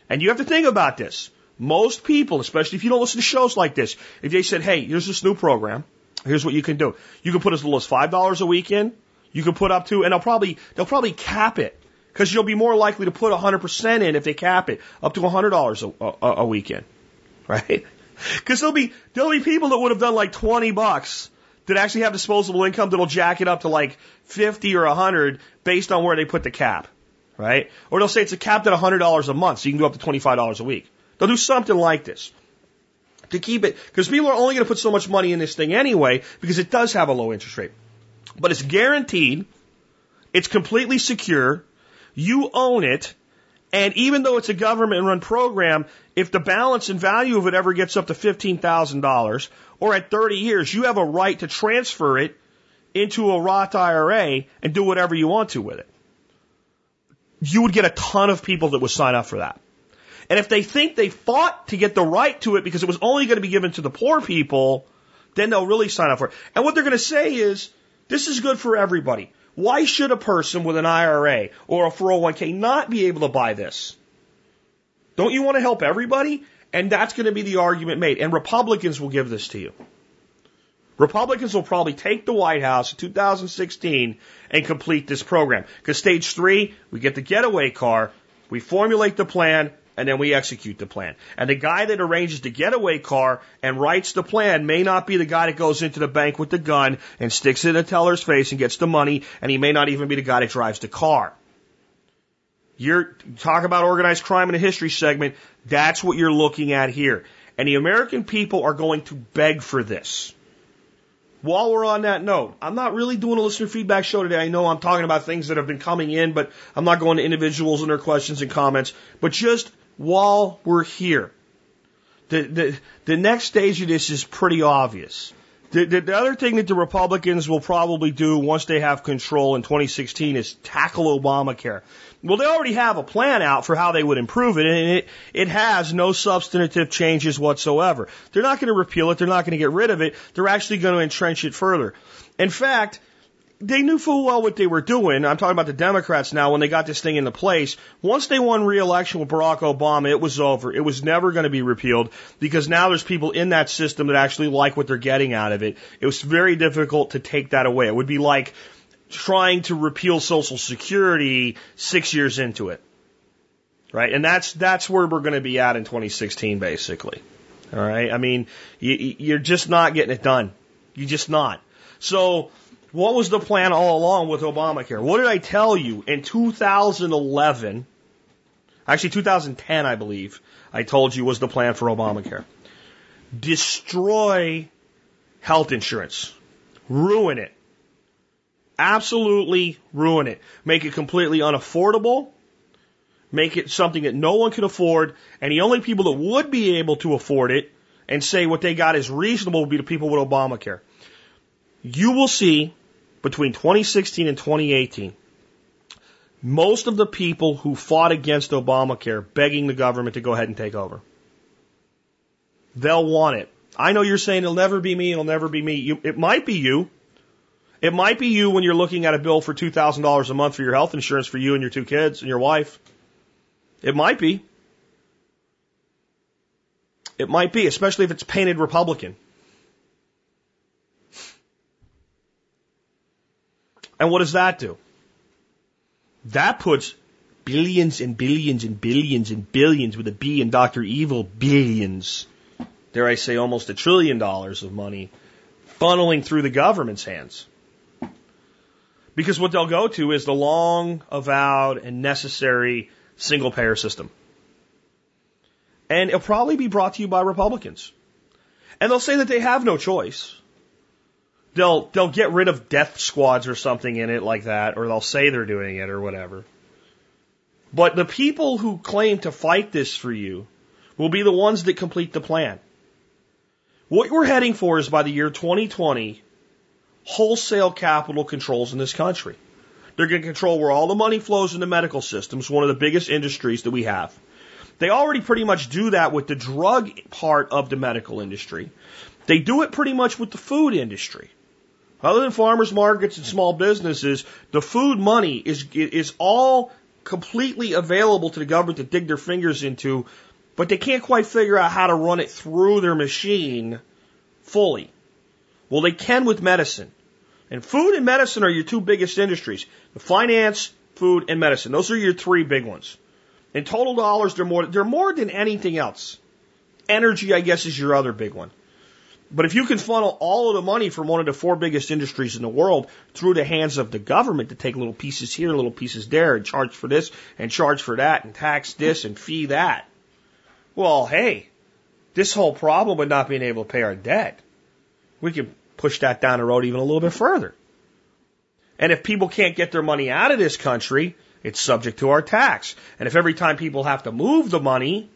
And you have to think about this. Most people, especially if you don't listen to shows like this, if they said, hey, here's this new program, here's what you can do. You can put as little as five dollars a week in. You can put up to, and they'll probably they'll probably cap it because you'll be more likely to put 100% in if they cap it up to $100 a, a, a weekend. (laughs) Right? Because there'll be, there'll be people that would have done like 20 bucks that actually have disposable income that'll jack it up to like 50 or 100 based on where they put the cap. Right? Or they'll say it's a capped at $100 a month, so you can go up to $25 a week. They'll do something like this. to keep it, because people are only going to put so much money in this thing anyway, because it does have a low interest rate. But it's guaranteed, it's completely secure, you own it, and even though it's a government run program, if the balance and value of it ever gets up to $15,000, or at 30 years, you have a right to transfer it into a Roth IRA and do whatever you want to with it. You would get a ton of people that would sign up for that. And if they think they fought to get the right to it because it was only going to be given to the poor people, then they'll really sign up for it. And what they're going to say is, this is good for everybody. Why should a person with an IRA or a 401k not be able to buy this? Don't you want to help everybody? And that's going to be the argument made. And Republicans will give this to you. Republicans will probably take the White House in 2016 and complete this program. Because stage three, we get the getaway car, we formulate the plan, and then we execute the plan. And the guy that arranges the getaway car and writes the plan may not be the guy that goes into the bank with the gun and sticks it in the teller's face and gets the money, and he may not even be the guy that drives the car. You're talk about organized crime in a history segment. That's what you're looking at here. And the American people are going to beg for this. While we're on that note, I'm not really doing a listener feedback show today. I know I'm talking about things that have been coming in, but I'm not going to individuals and their questions and comments. But just while we're here. The, the, the next stage of this is pretty obvious. The, the, the, other thing that the Republicans will probably do once they have control in 2016 is tackle Obamacare. Well, they already have a plan out for how they would improve it, and it, it has no substantive changes whatsoever. They're not going to repeal it. They're not going to get rid of it. They're actually going to entrench it further. In fact, they knew full well what they were doing. I'm talking about the Democrats now when they got this thing into place. Once they won re-election with Barack Obama, it was over. It was never going to be repealed because now there's people in that system that actually like what they're getting out of it. It was very difficult to take that away. It would be like trying to repeal Social Security six years into it. Right? And that's, that's where we're going to be at in 2016, basically. All right? I mean, you, you're just not getting it done. You're just not. So, what was the plan all along with Obamacare? What did I tell you in 2011? Actually, 2010, I believe, I told you was the plan for Obamacare. Destroy health insurance. Ruin it. Absolutely ruin it. Make it completely unaffordable. Make it something that no one can afford. And the only people that would be able to afford it and say what they got is reasonable would be the people with Obamacare. You will see between 2016 and 2018, most of the people who fought against Obamacare begging the government to go ahead and take over. They'll want it. I know you're saying it'll never be me, it'll never be me. You, it might be you. It might be you when you're looking at a bill for $2,000 a month for your health insurance for you and your two kids and your wife. It might be. It might be, especially if it's painted Republican. And what does that do? That puts billions and billions and billions and billions with a B in Dr. Evil billions, dare I say almost a trillion dollars of money funneling through the government's hands. Because what they'll go to is the long avowed and necessary single payer system. And it'll probably be brought to you by Republicans. And they'll say that they have no choice they'll they'll get rid of death squads or something in it like that, or they'll say they're doing it or whatever. But the people who claim to fight this for you will be the ones that complete the plan. What we're heading for is by the year 2020, wholesale capital controls in this country. They're going to control where all the money flows in the medical systems, one of the biggest industries that we have. They already pretty much do that with the drug part of the medical industry. They do it pretty much with the food industry. Other than farmers markets and small businesses, the food money is is all completely available to the government to dig their fingers into, but they can't quite figure out how to run it through their machine fully. Well, they can with medicine. And food and medicine are your two biggest industries. The finance, food, and medicine. Those are your three big ones. In total dollars, they're more, they're more than anything else. Energy, I guess, is your other big one. But if you can funnel all of the money from one of the four biggest industries in the world through the hands of the government to take little pieces here, little pieces there, and charge for this and charge for that and tax this and fee that, well, hey, this whole problem with not being able to pay our debt, we can push that down the road even a little bit further. And if people can't get their money out of this country, it's subject to our tax. And if every time people have to move the money,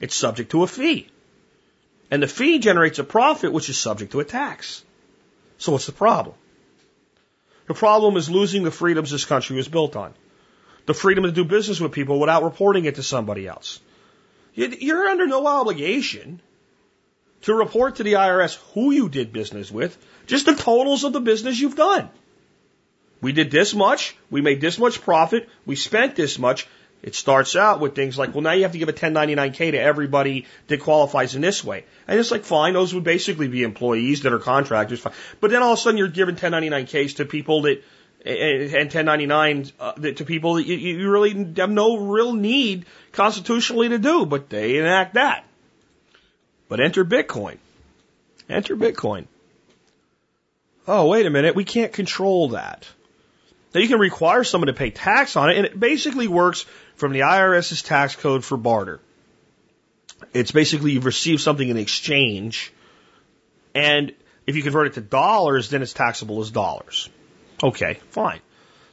it's subject to a fee. And the fee generates a profit which is subject to a tax. So what's the problem? The problem is losing the freedoms this country was built on. The freedom to do business with people without reporting it to somebody else. You're under no obligation to report to the IRS who you did business with, just the totals of the business you've done. We did this much, we made this much profit, we spent this much. It starts out with things like, well, now you have to give a 1099K to everybody that qualifies in this way. And it's like, fine, those would basically be employees that are contractors. Fine. But then all of a sudden you're giving 1099Ks to people that, and 1099s uh, to people that you, you really have no real need constitutionally to do, but they enact that. But enter Bitcoin. Enter Bitcoin. Oh, wait a minute. We can't control that. Now you can require someone to pay tax on it, and it basically works from the IRS's tax code for barter. It's basically you've received something in exchange, and if you convert it to dollars, then it's taxable as dollars. Okay, fine.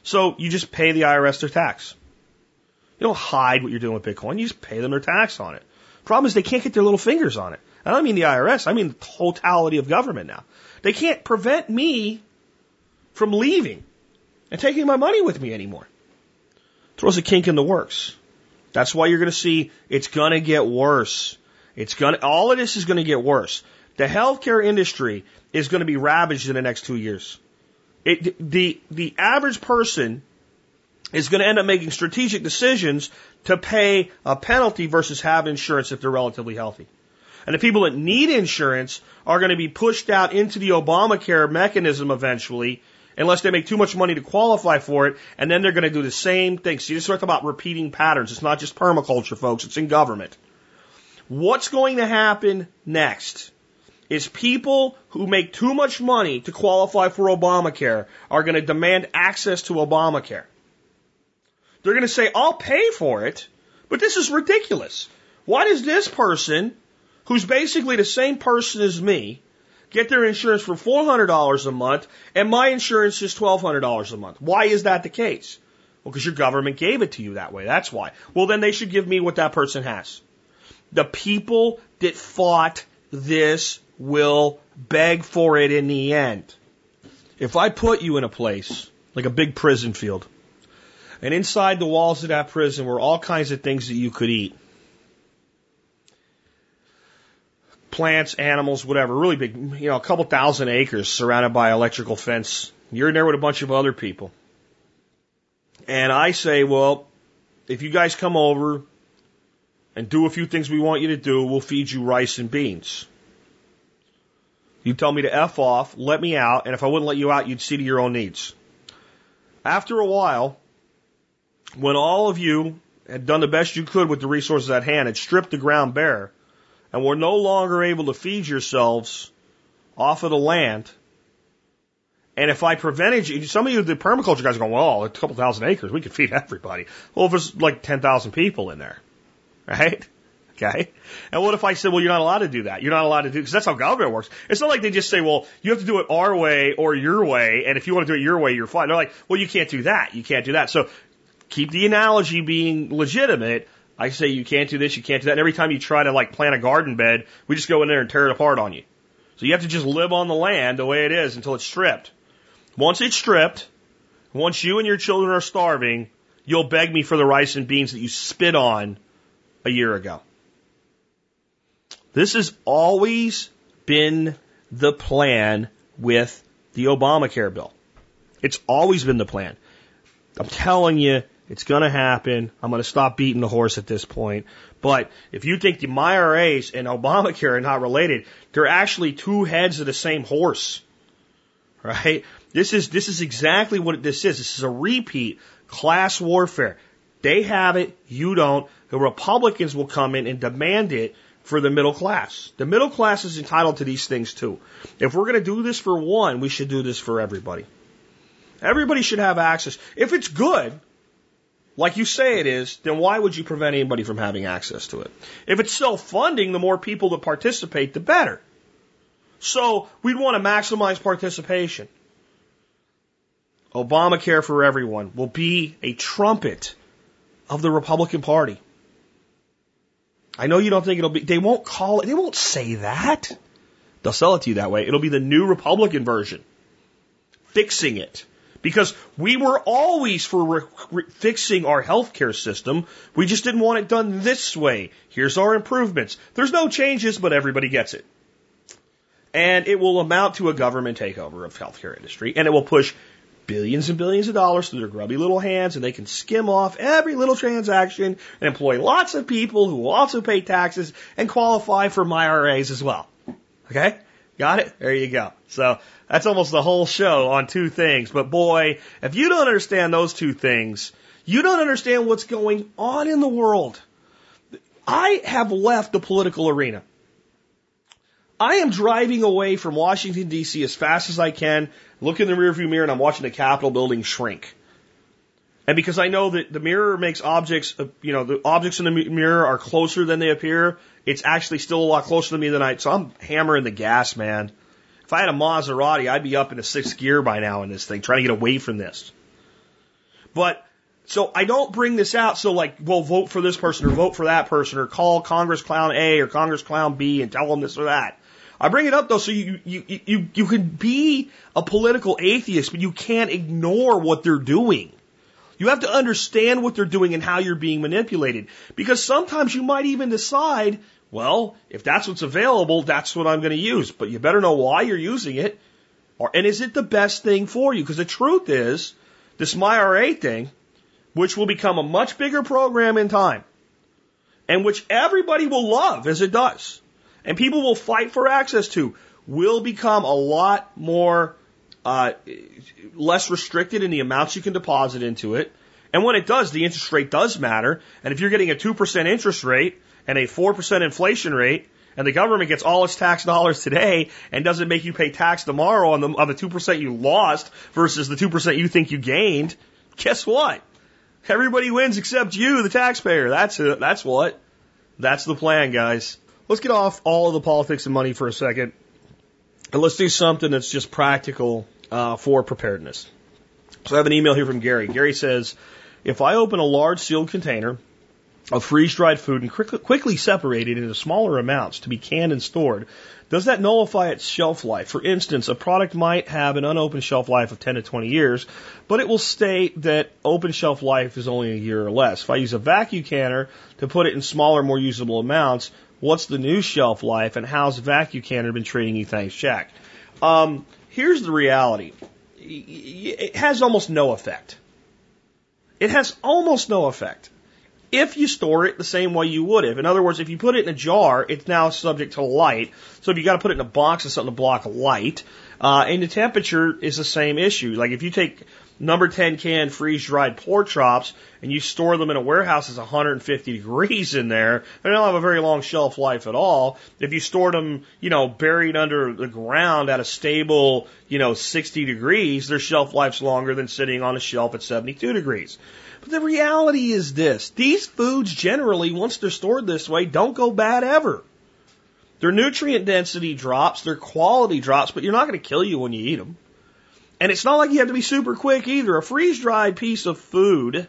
So you just pay the IRS their tax. You don't hide what you're doing with Bitcoin. You just pay them their tax on it. Problem is they can't get their little fingers on it. I don't mean the IRS. I mean the totality of government now. They can't prevent me from leaving and taking my money with me anymore. Throws a kink in the works. That's why you're going to see it's going to get worse. It's going to, all of this is going to get worse. The healthcare industry is going to be ravaged in the next two years. It, the, the average person is going to end up making strategic decisions to pay a penalty versus have insurance if they're relatively healthy. And the people that need insurance are going to be pushed out into the Obamacare mechanism eventually unless they make too much money to qualify for it, and then they're going to do the same thing. This is talk about repeating patterns. It's not just permaculture, folks. It's in government. What's going to happen next is people who make too much money to qualify for Obamacare are going to demand access to Obamacare. They're going to say, I'll pay for it, but this is ridiculous. Why does this person, who's basically the same person as me, get their insurance for $400 a month, and my insurance is $1,200 a month. Why is that the case? Well, because your government gave it to you that way. That's why. Well, then they should give me what that person has. The people that fought this will beg for it in the end. If I put you in a place like a big prison field, and inside the walls of that prison were all kinds of things that you could eat, plants, animals, whatever, really big, you know, a couple thousand acres surrounded by electrical fence. You're in there with a bunch of other people. And I say, well, if you guys come over and do a few things we want you to do, we'll feed you rice and beans. You tell me to F off, let me out, and if I wouldn't let you out, you'd see to your own needs. After a while, when all of you had done the best you could with the resources at hand, had stripped the ground bare, and were no longer able to feed yourselves off of the land, and if I prevented you, some of you, the permaculture guys are going, well, a couple thousand acres, we could feed everybody. Well, if there's like 10,000 people in there, right? (laughs) Okay. And what if I said, well, you're not allowed to do that? You're not allowed to do, because that's how government works. It's not like they just say, well, you have to do it our way or your way. And if you want to do it your way, you're fine. They're like, well, you can't do that. You can't do that. So keep the analogy being legitimate. I say you can't do this, you can't do that. And every time you try to like plant a garden bed, we just go in there and tear it apart on you. So you have to just live on the land the way it is until it's stripped. Once it's stripped, once you and your children are starving, you'll beg me for the rice and beans that you spit on a year ago. This has always been the plan with the Obamacare bill. It's always been the plan. I'm telling you, it's going to happen. I'm going to stop beating the horse at this point. But if you think the MyRAs and Obamacare are not related, they're actually two heads of the same horse. Right? This is, this is exactly what this is. This is a repeat class warfare. They have it, you don't. The Republicans will come in and demand it for the middle class. The middle class is entitled to these things too. If we're going to do this for one, we should do this for everybody. Everybody should have access. If it's good, like you say it is, then why would you prevent anybody from having access to it? If it's self-funding, the more people that participate, the better. So we'd want to maximize participation. Obamacare for everyone will be a trumpet of the Republican Party. I know you don't think it'll be, they won't call it, they won't say that. They'll sell it to you that way. It'll be the new Republican version. Fixing it. Because we were always for re- re- fixing our healthcare system. We just didn't want it done this way. Here's our improvements. There's no changes, but everybody gets it. And it will amount to a government takeover of healthcare industry, and it will push billions and billions of dollars through their grubby little hands, and they can skim off every little transaction and employ lots of people who also pay taxes and qualify for IRAs as well. Okay? Got it? There you go. So that's almost the whole show on two things. But boy, if you don't understand those two things, you don't understand what's going on in the world. I have left the political arena. I am driving away from Washington DC as fast as I can, look in the rearview mirror and I'm watching the Capitol building shrink. And because I know that the mirror makes objects, uh, you know, the objects in the mirror are closer than they appear, it's actually still a lot closer to me than I, so I'm hammering the gas, man. If I had a Maserati, I'd be up in a sixth gear by now in this thing, trying to get away from this. But, so I don't bring this out so like, well, vote for this person or vote for that person or call Congress Clown A or Congress Clown B and tell them this or that. I bring it up though so you, you, you, you can be a political atheist, but you can't ignore what they're doing. You have to understand what they're doing and how you're being manipulated. Because sometimes you might even decide, well, if that's what's available, that's what I'm going to use. But you better know why you're using it. Or, and is it the best thing for you? Because the truth is, this MyRA thing, which will become a much bigger program in time, and which everybody will love as it does, and people will fight for access to, will become a lot more uh, less restricted in the amounts you can deposit into it. And when it does, the interest rate does matter. And if you're getting a 2% interest rate and a 4% inflation rate, and the government gets all its tax dollars today and doesn't make you pay tax tomorrow on the, on the 2% you lost versus the 2% you think you gained, guess what? Everybody wins except you, the taxpayer. That's. That's what. That's the plan, guys. Let's get off all of the politics and money for a second. And let's do something that's just practical uh, for preparedness. So I have an email here from Gary. Gary says, if I open a large sealed container of freeze dried food and quickly, quickly separate it into smaller amounts to be canned and stored, does that nullify its shelf life? For instance, a product might have an unopened shelf life of 10 to 20 years, but it will state that open shelf life is only a year or less. If I use a vacuum canner to put it in smaller, more usable amounts, what's the new shelf life and how's vacuum canner been treating you? Thanks, Jack. Um, here's the reality. It has almost no effect. It has almost no effect. If you store it the same way you would have. In other words, if you put it in a jar, it's now subject to light. So if you got to put it in a box or something to block light, uh, and the temperature is the same issue. Like if you take number 10 can freeze dried pork chops and you store them in a warehouse that's 150 degrees in there, they don't have a very long shelf life at all. If you stored them, you know, buried under the ground at a stable, you know, 60 degrees, their shelf life's longer than sitting on a shelf at 72 degrees. But the reality is this. These foods generally, once they're stored this way, don't go bad ever. Their nutrient density drops, their quality drops, but you're not going to kill you when you eat them. And it's not like you have to be super quick either. A freeze dried piece of food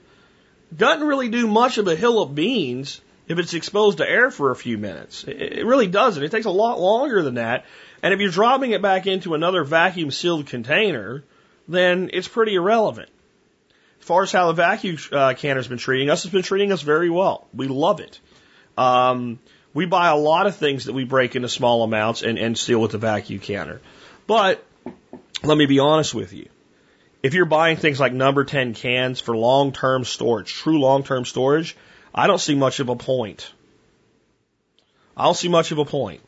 doesn't really do much of a hill of beans if it's exposed to air for a few minutes. It really doesn't. It takes a lot longer than that. And if you're dropping it back into another vacuum sealed container, then it's pretty irrelevant. As far as how the vacuum uh, canner's been treating us, it's been treating us very well. We love it. Um, we buy a lot of things that we break into small amounts and, and seal with the vacuum canner. But let me be honest with you. If you're buying things like number 10 cans for long term storage, true long term storage, I don't see much of a point. I don't see much of a point.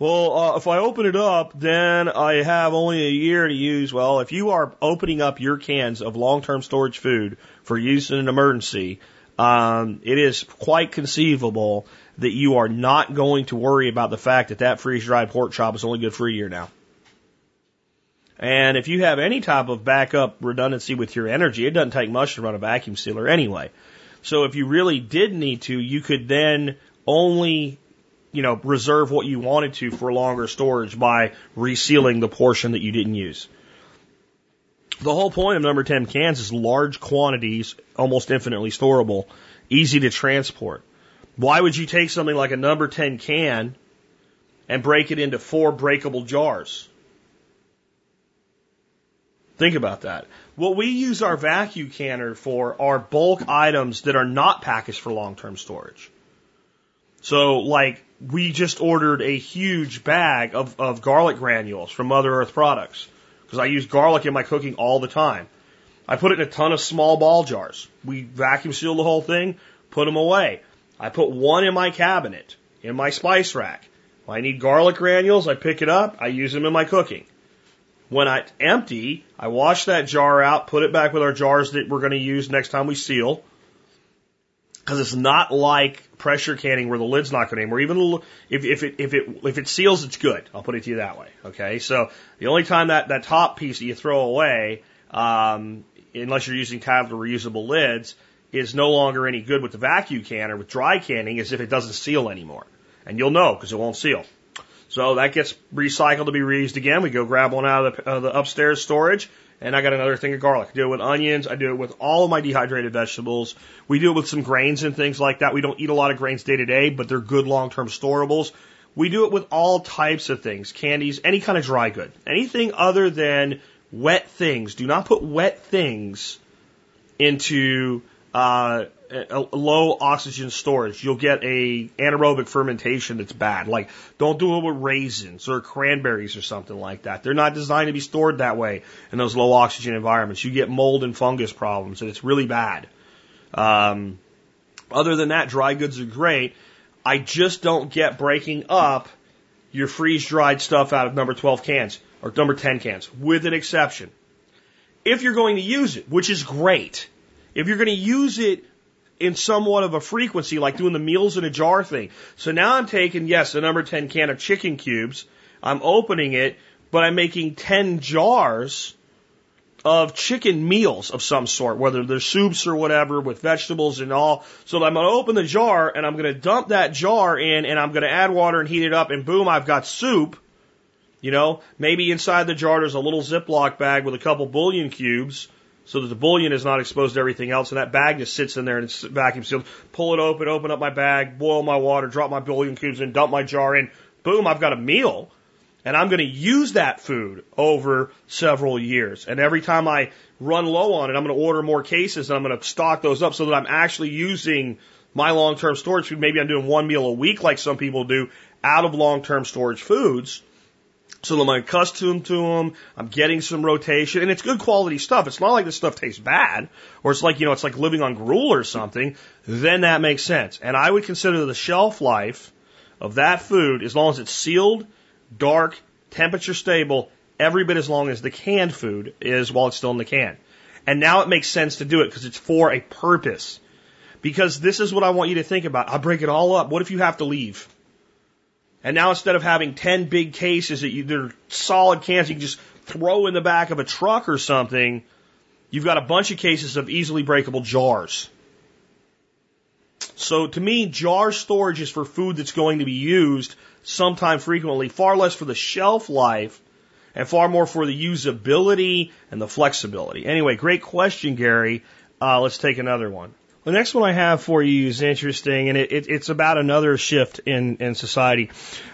Well, uh, if I open it up, then I have only a year to use. Well, if you are opening up your cans of long-term storage food for use in an emergency, um, it is quite conceivable that you are not going to worry about the fact that that freeze-dried pork chop is only good for a year now. And if you have any type of backup redundancy with your energy, it doesn't take much to run a vacuum sealer anyway. So if you really did need to, you could then only, you know, reserve what you wanted to for longer storage by resealing the portion that you didn't use. The whole point of number 10 cans is large quantities, almost infinitely storable, easy to transport. Why would you take something like a number 10 can and break it into four breakable jars? Think about that. What we use our vacuum canner for are bulk items that are not packaged for long-term storage. So, like, we just ordered a huge bag of, of garlic granules from Mother Earth Products because I use garlic in my cooking all the time. I put it in a ton of small ball jars. We vacuum seal the whole thing, put them away. I put one in my cabinet, in my spice rack. When I need garlic granules, I pick it up, I use them in my cooking. When I empty, I wash that jar out, put it back with our jars that we're going to use next time we seal. Because it's not like pressure canning where the lid's not going to anymore. Even if, if it if it if it seals, it's good. I'll put it to you that way. Okay, so the only time that that top piece that you throw away, um, unless you're using of reusable lids, is no longer any good with the vacuum canner. With dry canning, is if it doesn't seal anymore, and you'll know because it won't seal. So that gets recycled to be reused again. We go grab one out of the, uh, the upstairs storage, and I got another thing of garlic. I do it with onions. I do it with all of my dehydrated vegetables. We do it with some grains and things like that. We don't eat a lot of grains day to day, but they're good long-term storables. We do it with all types of things, candies, any kind of dry good, anything other than wet things. Do not put wet things into uh, a low oxygen storage, you'll get a anaerobic fermentation that's bad. Like, don't do it with raisins or cranberries or something like that. They're not designed to be stored that way in those low oxygen environments. You get mold and fungus problems, and it's really bad. Um, other than that, dry goods are great. I just don't get breaking up your freeze dried stuff out of number 12 cans or number 10 cans, with an exception. If you're going to use it, which is great, if you're going to use it in somewhat of a frequency, like doing the meals in a jar thing. So now I'm taking, yes, a number 10 can of chicken cubes. I'm opening it, but I'm making 10 jars of chicken meals of some sort, whether they're soups or whatever with vegetables and all. So I'm going to open the jar and I'm going to dump that jar in and I'm going to add water and heat it up and boom, I've got soup. You know, maybe inside the jar there's a little Ziploc bag with a couple bouillon cubes so that the bouillon is not exposed to everything else, and that bag just sits in there and it's vacuum sealed. Pull it open, open up my bag, boil my water, drop my bouillon cubes in, dump my jar in. Boom, I've got a meal. And I'm going to use that food over several years. And every time I run low on it, I'm going to order more cases and I'm going to stock those up so that I'm actually using my long-term storage food. Maybe I'm doing one meal a week like some people do out of long-term storage foods so I'm accustomed to them. I'm getting some rotation and it's good quality stuff. It's not like this stuff tastes bad or it's like, you know, it's like living on gruel or something. Then that makes sense. And I would consider the shelf life of that food, as long as it's sealed, dark, temperature stable, every bit as long as the canned food is while it's still in the can. And now it makes sense to do it because it's for a purpose. Because this is what I want you to think about. I'll break it all up. What if you have to leave? And now instead of having 10 big cases that you, they're solid cans you can just throw in the back of a truck or something, you've got a bunch of cases of easily breakable jars. So to me, jar storage is for food that's going to be used sometime frequently, far less for the shelf life and far more for the usability and the flexibility. Anyway, great question, Gary. Uh, let's take another one. The next one I have for you is interesting, and it, it, it's about another shift in, in society.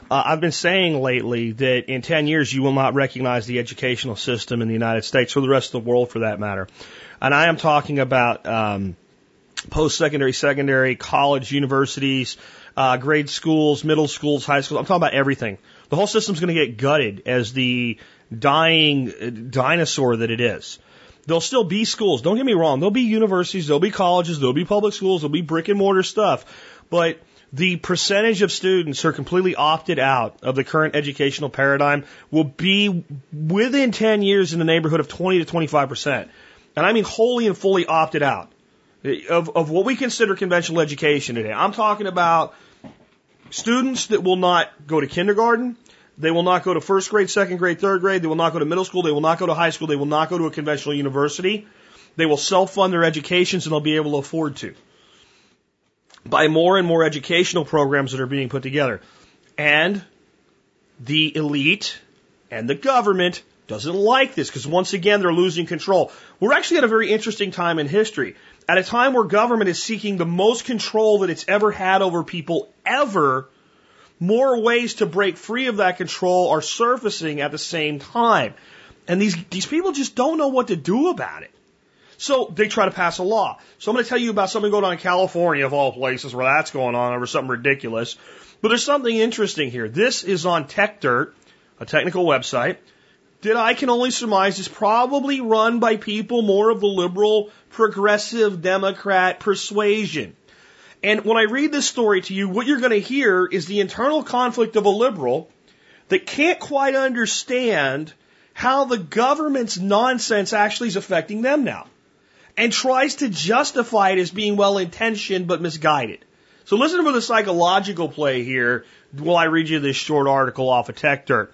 Uh, I've been saying lately that in 10 years you will not recognize the educational system in the United States or the rest of the world for that matter. And I am talking about um, post-secondary, secondary, college, universities, uh, grade schools, middle schools, high schools. I'm talking about everything. The whole system's going to get gutted as the dying dinosaur that it is. There'll still be schools. Don't get me wrong. There'll be universities, there'll be colleges, there'll be public schools, there'll be brick and mortar stuff. But the percentage of students who are completely opted out of the current educational paradigm will be within 10 years in the neighborhood of 20 to 25%. And I mean wholly and fully opted out of, of what we consider conventional education today. I'm talking about students that will not go to kindergarten, They will not go to first grade, second grade, third grade. They will not go to middle school. They will not go to high school. They will not go to a conventional university. They will self fund their educations and they'll be able to afford to. By more and more educational programs that are being put together. And the elite and the government doesn't like this because once again they're losing control. We're actually at a very interesting time in history. At a time where government is seeking the most control that it's ever had over people ever, more ways to break free of that control are surfacing at the same time. And these, these people just don't know what to do about it. So they try to pass a law. So I'm going to tell you about something going on in California, of all places, where that's going on over something ridiculous. But there's something interesting here. This is on TechDirt, a technical website that I can only surmise is probably run by people more of the liberal, progressive, Democrat persuasion. And when I read this story to you, what you're going to hear is the internal conflict of a liberal that can't quite understand how the government's nonsense actually is affecting them now and tries to justify it as being well intentioned but misguided. So listen to the psychological play here while I read you this short article off of TechDirt.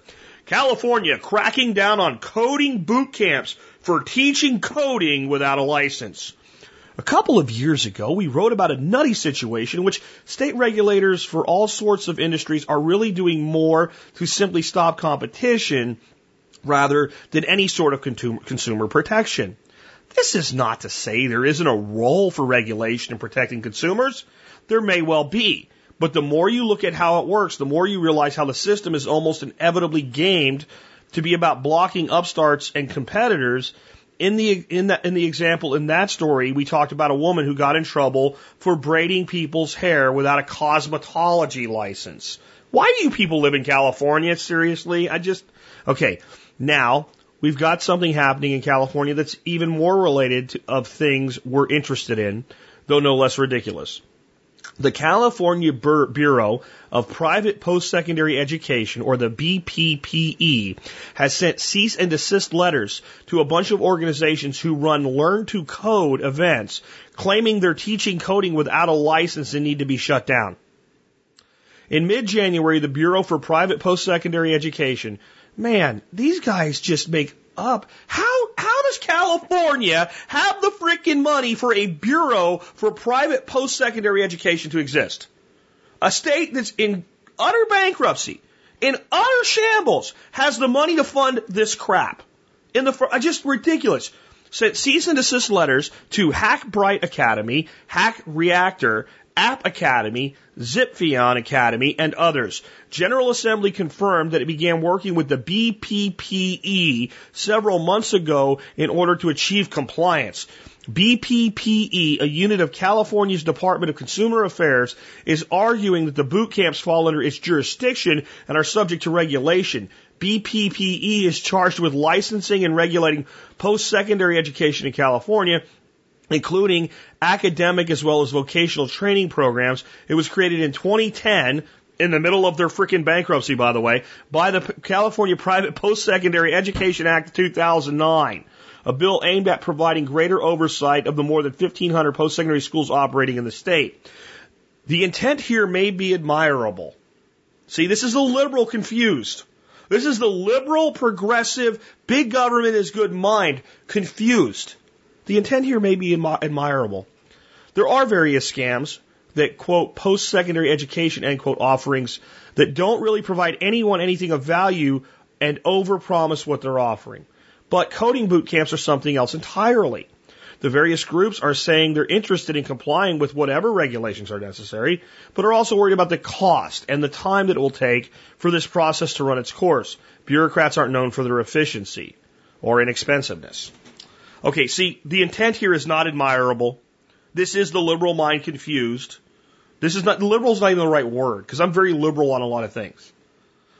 California cracking down on coding boot camps for teaching coding without a license. A couple of years ago, we wrote about a nutty situation in which state regulators for all sorts of industries are really doing more to simply stop competition rather than any sort of consumer protection. This is not to say there isn't a role for regulation in protecting consumers. There may well be. But the more you look at how it works, the more you realize how the system is almost inevitably gamed to be about blocking upstarts and competitors. In the in that in the example in that story, we talked about a woman who got in trouble for braiding people's hair without a cosmetology license. Why do you people live in California? Seriously, I just okay. Now we've got something happening in California that's even more related to, of things we're interested in, though no less ridiculous. The California Bureau of Private Post-Secondary Education, or the BPPE, has sent cease and desist letters to a bunch of organizations who run Learn to Code events, claiming they're teaching coding without a license and need to be shut down. In mid-January, the Bureau for Private Post-Secondary Education man, these guys just make up. How, how does California have the freaking money for a bureau for private post-secondary education to exist? A state that's in utter bankruptcy, in utter shambles, has the money to fund this crap. In the, uh, just ridiculous. Sent cease and desist letters to Hackbright Academy, Hack Reactor, App Academy, Zipfian Academy, and others. General Assembly confirmed that it began working with the BPPE several months ago in order to achieve compliance. BPPE, a unit of California's Department of Consumer Affairs, is arguing that the boot camps fall under its jurisdiction and are subject to regulation. BPPE is charged with licensing and regulating post-secondary education in California including academic as well as vocational training programs. It was created in 2010 in the middle of their freaking bankruptcy, by the way, by the California Private Post-Secondary Education Act of 2009, a bill aimed at providing greater oversight of the more than 1,500 post-secondary schools operating in the state. The intent here may be admirable. See, this is the liberal confused. This is the liberal, progressive, big government is good mind confused. The intent here may be admirable. There are various scams that quote post secondary education end quote offerings that don't really provide anyone anything of value and overpromise what they're offering. But coding boot camps are something else entirely. The various groups are saying they're interested in complying with whatever regulations are necessary, but are also worried about the cost and the time that it will take for this process to run its course. Bureaucrats aren't known for their efficiency or inexpensiveness. Okay, see, the intent here is not admirable. This is the liberal mind confused. This is not, liberal is not even the right word, because I'm very liberal on a lot of things.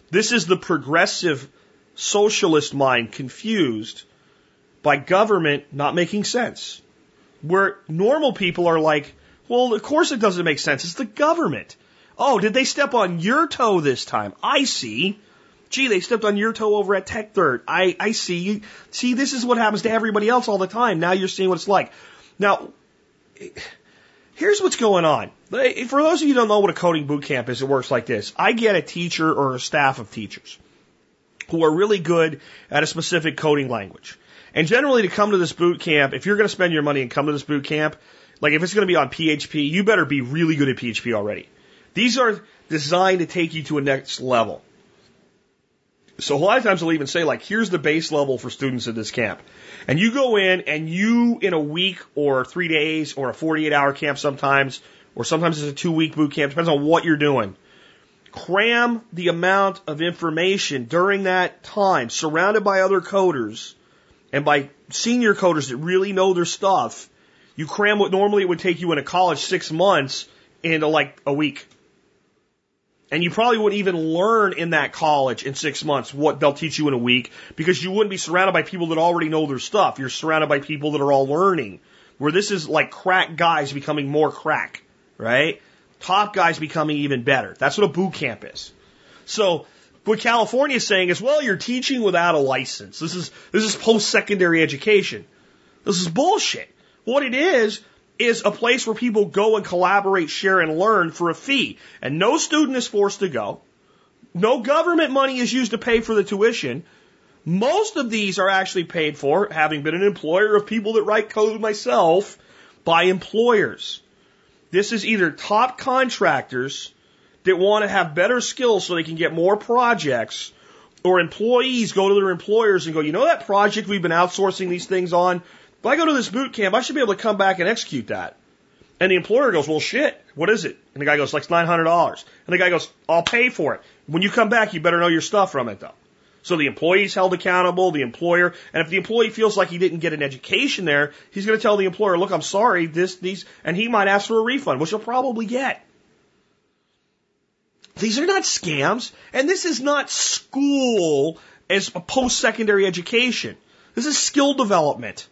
This is the progressive socialist mind confused by government not making sense. Where normal people are like, well, of course it doesn't make sense. It's the government. Oh, did they step on your toe this time? I see. Gee, they stepped on your toe over at TechDirt. I, I see. You, see, this is what happens to everybody else all the time. Now you're seeing what it's like. Now, here's what's going on. For those of you who don't know what a coding boot camp is, it works like this. I get a teacher or a staff of teachers. who are really good at a specific coding language. And generally to come to this boot camp, if you're going to spend your money and come to this boot camp, like if it's going to be on PHP, you better be really good at PHP already. These are designed to take you to a next level. So a lot of times they'll even say like, here's the base level for students at this camp. And you go in and you in a week or three days or a 48 hour camp sometimes, or sometimes it's a two week boot camp, depends on what you're doing. Cram the amount of information during that time, surrounded by other coders and by senior coders that really know their stuff. You cram what normally it would take you in a college six months into like a week. And you probably wouldn't even learn in that college in six months what they'll teach you in a week because you wouldn't be surrounded by people that already know their stuff. You're surrounded by people that are all learning. Where this is like crack guys becoming more crack, right? Top guys becoming even better. That's what a boot camp is. So what California is saying is, well, you're teaching without a license. This is this is post-secondary education. This is bullshit. What it is is a place where people go and collaborate, share, and learn for a fee. And no student is forced to go. No government money is used to pay for the tuition. Most of these are actually paid for, having been an employer of people that write code myself, by employers. This is either top contractors that want to have better skills so they can get more projects, or employees go to their employers and go, you know that project we've been outsourcing these things on? If I go to this boot camp, I should be able to come back and execute that. And the employer goes, well, shit, what is it? And the guy goes, like $900. And the guy goes, I'll pay for it. When you come back, you better know your stuff from it though. So the employee's held accountable, the employer, and if the employee feels like he didn't get an education there, he's going to tell the employer, look, I'm sorry, this, these, and he might ask for a refund, which he'll probably get. These are not scams, and this is not school as a post-secondary education. This is skill development.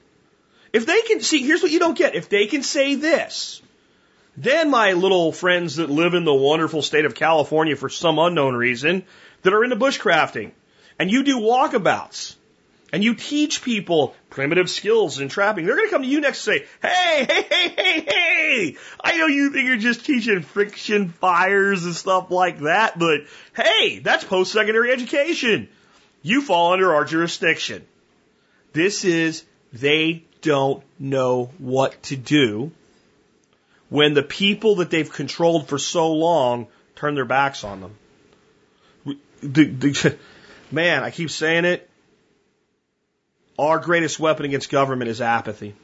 If they can see, here's what you don't get. If they can say this, then my little friends that live in the wonderful state of California for some unknown reason that are into bushcrafting and you do walkabouts and you teach people primitive skills in trapping, they're going to come to you next and say, hey, hey, hey, hey, hey, I know you think you're just teaching friction fires and stuff like that, but hey, that's post-secondary education. You fall under our jurisdiction. This is, they don't know what to do when the people that they've controlled for so long turn their backs on them. The, the, (laughs) man, I keep saying it. Our greatest weapon against government is apathy.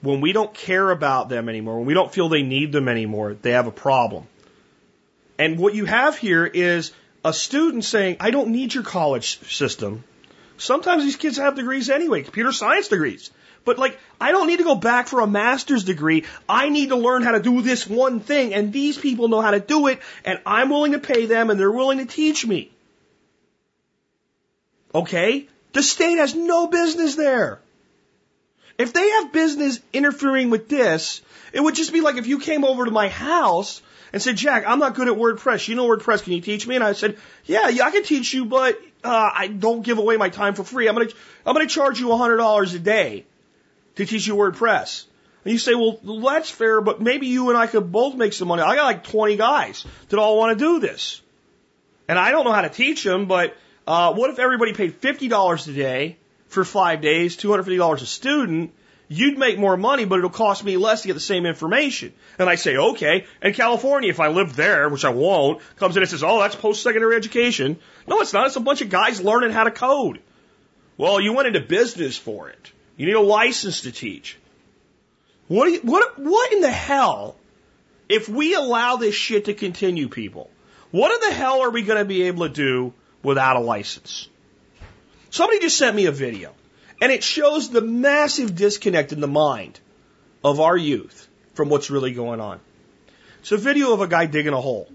When we don't care about them anymore, when we don't feel they need them anymore, they have a problem. And what you have here is a student saying, I don't need your college system. Sometimes these kids have degrees anyway, computer science degrees. But like, I don't need to go back for a master's degree. I need to learn how to do this one thing, and these people know how to do it, and I'm willing to pay them, and they're willing to teach me. Okay? The state has no business there. If they have business interfering with this, it would just be like if you came over to my house and said, Jack, I'm not good at WordPress. You know WordPress. Can you teach me? And I said, yeah, yeah, I can teach you, but uh, I don't give away my time for free. I'm gonna I'm gonna charge you hundred dollars a day to teach you WordPress. And you say, well, that's fair, but maybe you and I could both make some money. I got like 20 guys that all want to do this, and I don't know how to teach them. But uh, what if everybody paid fifty dollars a day for five days, two hundred fifty dollars a student? You'd make more money, but it'll cost me less to get the same information. And I say, okay. And California, if I live there, which I won't, comes in and says, oh, that's post-secondary education. No, it's not. It's a bunch of guys learning how to code. Well, you went into business for it. You need a license to teach. What, you, what, what in the hell, if we allow this shit to continue, people, what in the hell are we going to be able to do without a license? Somebody just sent me a video. And it shows the massive disconnect in the mind of our youth from what's really going on. It's a video of a guy digging a hole.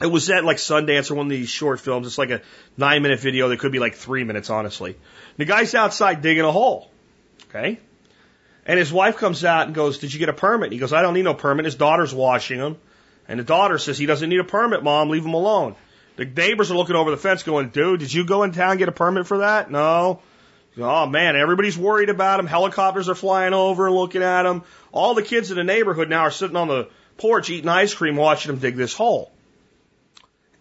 It was at like Sundance or one of these short films. It's like a nine minute video that could be like three minutes, honestly. The guy's outside digging a hole. Okay. And his wife comes out and goes, Did you get a permit? He goes, I don't need no permit. His daughter's washing him. And the daughter says, He doesn't need a permit, mom. Leave him alone. The neighbors are looking over the fence going, Dude, did you go in town and get a permit for that? No. Oh man, everybody's worried about him. Helicopters are flying over and looking at him. All the kids in the neighborhood now are sitting on the porch eating ice cream watching him dig this hole.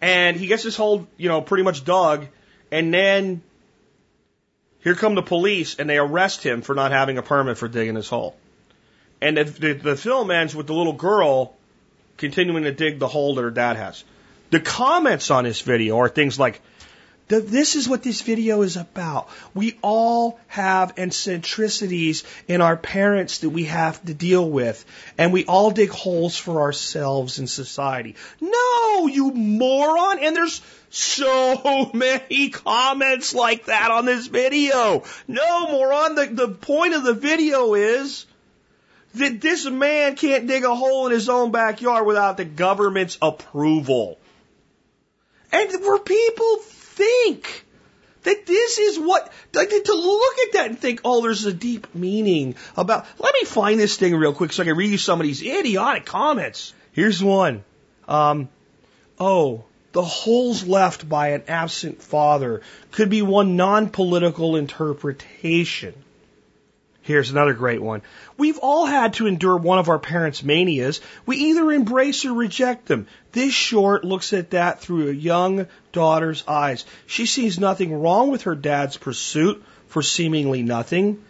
And he gets his hole, you know, pretty much dug. And then here come the police and they arrest him for not having a permit for digging his hole. And the, the, the film ends with the little girl continuing to dig the hole that her dad has. The comments on this video are things like, this is what this video is about. We all have eccentricities in our parents that we have to deal with, and we all dig holes for ourselves in society. No, you moron! And there's so (laughs) many comments like that on this video. No, moron, the, the point of the video is that this man can't dig a hole in his own backyard without the government's approval. And where people think that this is what, like, to look at that and think, oh, there's a deep meaning about, let me find this thing real quick so I can read you some of these idiotic comments. Here's one. Um, oh, the holes left by an absent father could be one non-political interpretation. Here's another great one. We've all had to endure one of our parents' manias. We either embrace or reject them. This short looks at that through a young daughter's eyes. She sees nothing wrong with her dad's pursuit for seemingly nothing.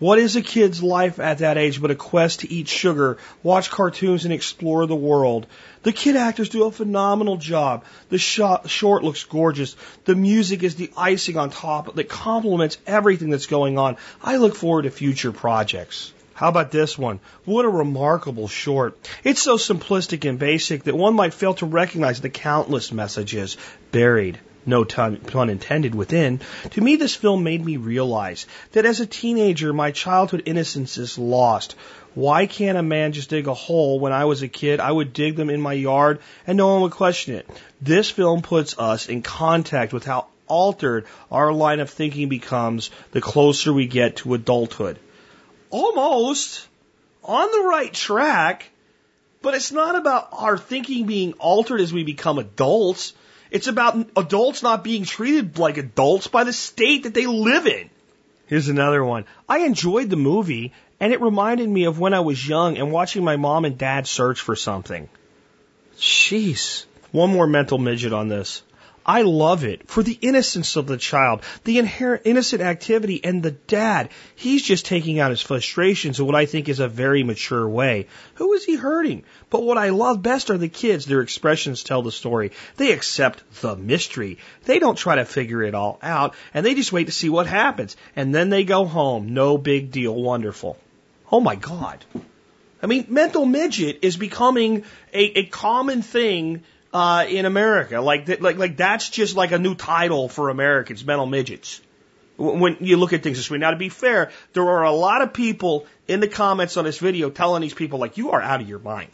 What is a kid's life at that age but a quest to eat sugar, watch cartoons, and explore the world? The kid actors do a phenomenal job. The shot, short looks gorgeous. The music is the icing on top that complements everything that's going on. I look forward to future projects. How about this one? What a remarkable short. It's so simplistic and basic that one might fail to recognize the countless messages buried no pun intended within, to me this film made me realize that as a teenager my childhood innocence is lost. Why can't a man just dig a hole? When I was a kid, I would dig them in my yard and no one would question it. This film puts us in contact with how altered our line of thinking becomes the closer we get to adulthood. Almost on the right track, but it's not about our thinking being altered as we become adults. It's about adults not being treated like adults by the state that they live in. Here's another one. I enjoyed the movie, and it reminded me of when I was young and watching my mom and dad search for something. Jeez. One more mental midget on this. I love it for the innocence of the child, the inherent innocent activity, and the dad. He's just taking out his frustrations in what I think is a very mature way. Who is he hurting? But what I love best are the kids. Their expressions tell the story. They accept the mystery. They don't try to figure it all out, and they just wait to see what happens. And then they go home. No big deal. Wonderful. Oh my God. I mean, mental midget is becoming a, a common thing uh, in America. Like, like, like that's just like a new title for Americans, mental midgets. When you look at things this way. Now, to be fair, there are a lot of people in the comments on this video telling these people, like, you are out of your mind.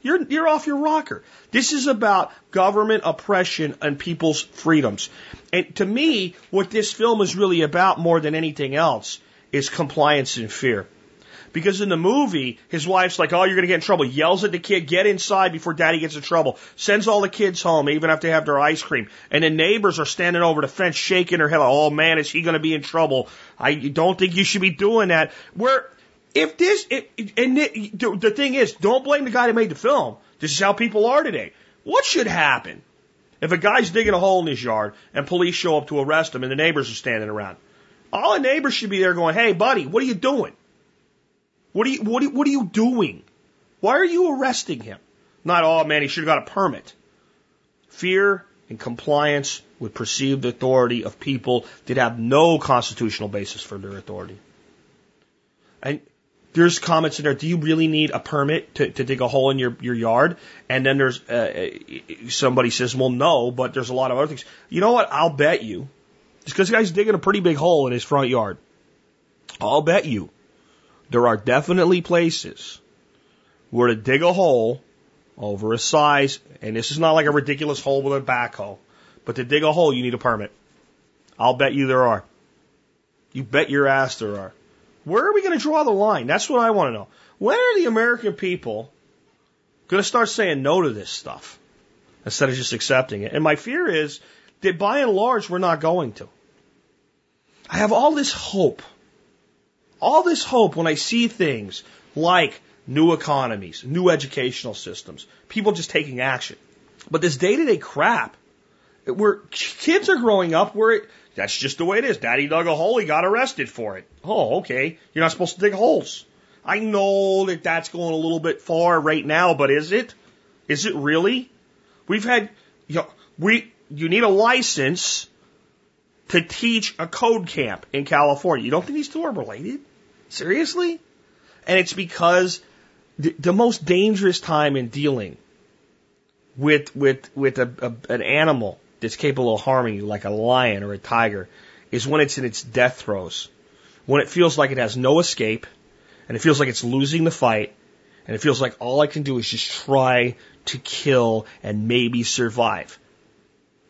You're, you're off your rocker. This is about government oppression and people's freedoms. And to me, what this film is really about more than anything else is compliance and fear. Because in the movie, his wife's like, oh, you're going to get in trouble. Yells at the kid, get inside before daddy gets in trouble. Sends all the kids home, even after they have their ice cream. And the neighbors are standing over the fence shaking their head like, oh man, is he going to be in trouble? I don't think you should be doing that. Where, if this, it, and it, the thing is, don't blame the guy that made the film. This is how people are today. What should happen if a guy's digging a hole in his yard and police show up to arrest him and the neighbors are standing around? All the neighbors should be there going, hey buddy, what are you doing? What are you, what are, what are you doing? Why are you arresting him? Not, oh man, he should have got a permit. Fear and compliance with perceived authority of people that have no constitutional basis for their authority. And there's comments in there, do you really need a permit to, to dig a hole in your, your yard? And then there's, uh, somebody says, well, no, but there's a lot of other things. You know what? I'll bet you, just because the guy's digging a pretty big hole in his front yard, I'll bet you there are definitely places where to dig a hole over a size, and this is not like a ridiculous hole with a backhoe, but to dig a hole, you need a permit. I'll bet you there are. You bet your ass there are. Where are we going to draw the line? That's what I want to know. When are the American people going to start saying no to this stuff instead of just accepting it? And my fear is that by and large, we're not going to. I have all this hope all this hope when I see things like new economies, new educational systems, people just taking action. But this day to day crap where kids are growing up where it, that's just the way it is. Daddy dug a hole, he got arrested for it. Oh, okay. You're not supposed to dig holes. I know that that's going a little bit far right now, but is it? Is it really? We've had, you know, we, you need a license to teach a code camp in California. You don't think these two are related? Seriously? And it's because the, the most dangerous time in dealing with with with a, a, an animal that's capable of harming you, like a lion or a tiger, is when it's in its death throes, when it feels like it has no escape, and it feels like it's losing the fight, and it feels like all I can do is just try to kill and maybe survive.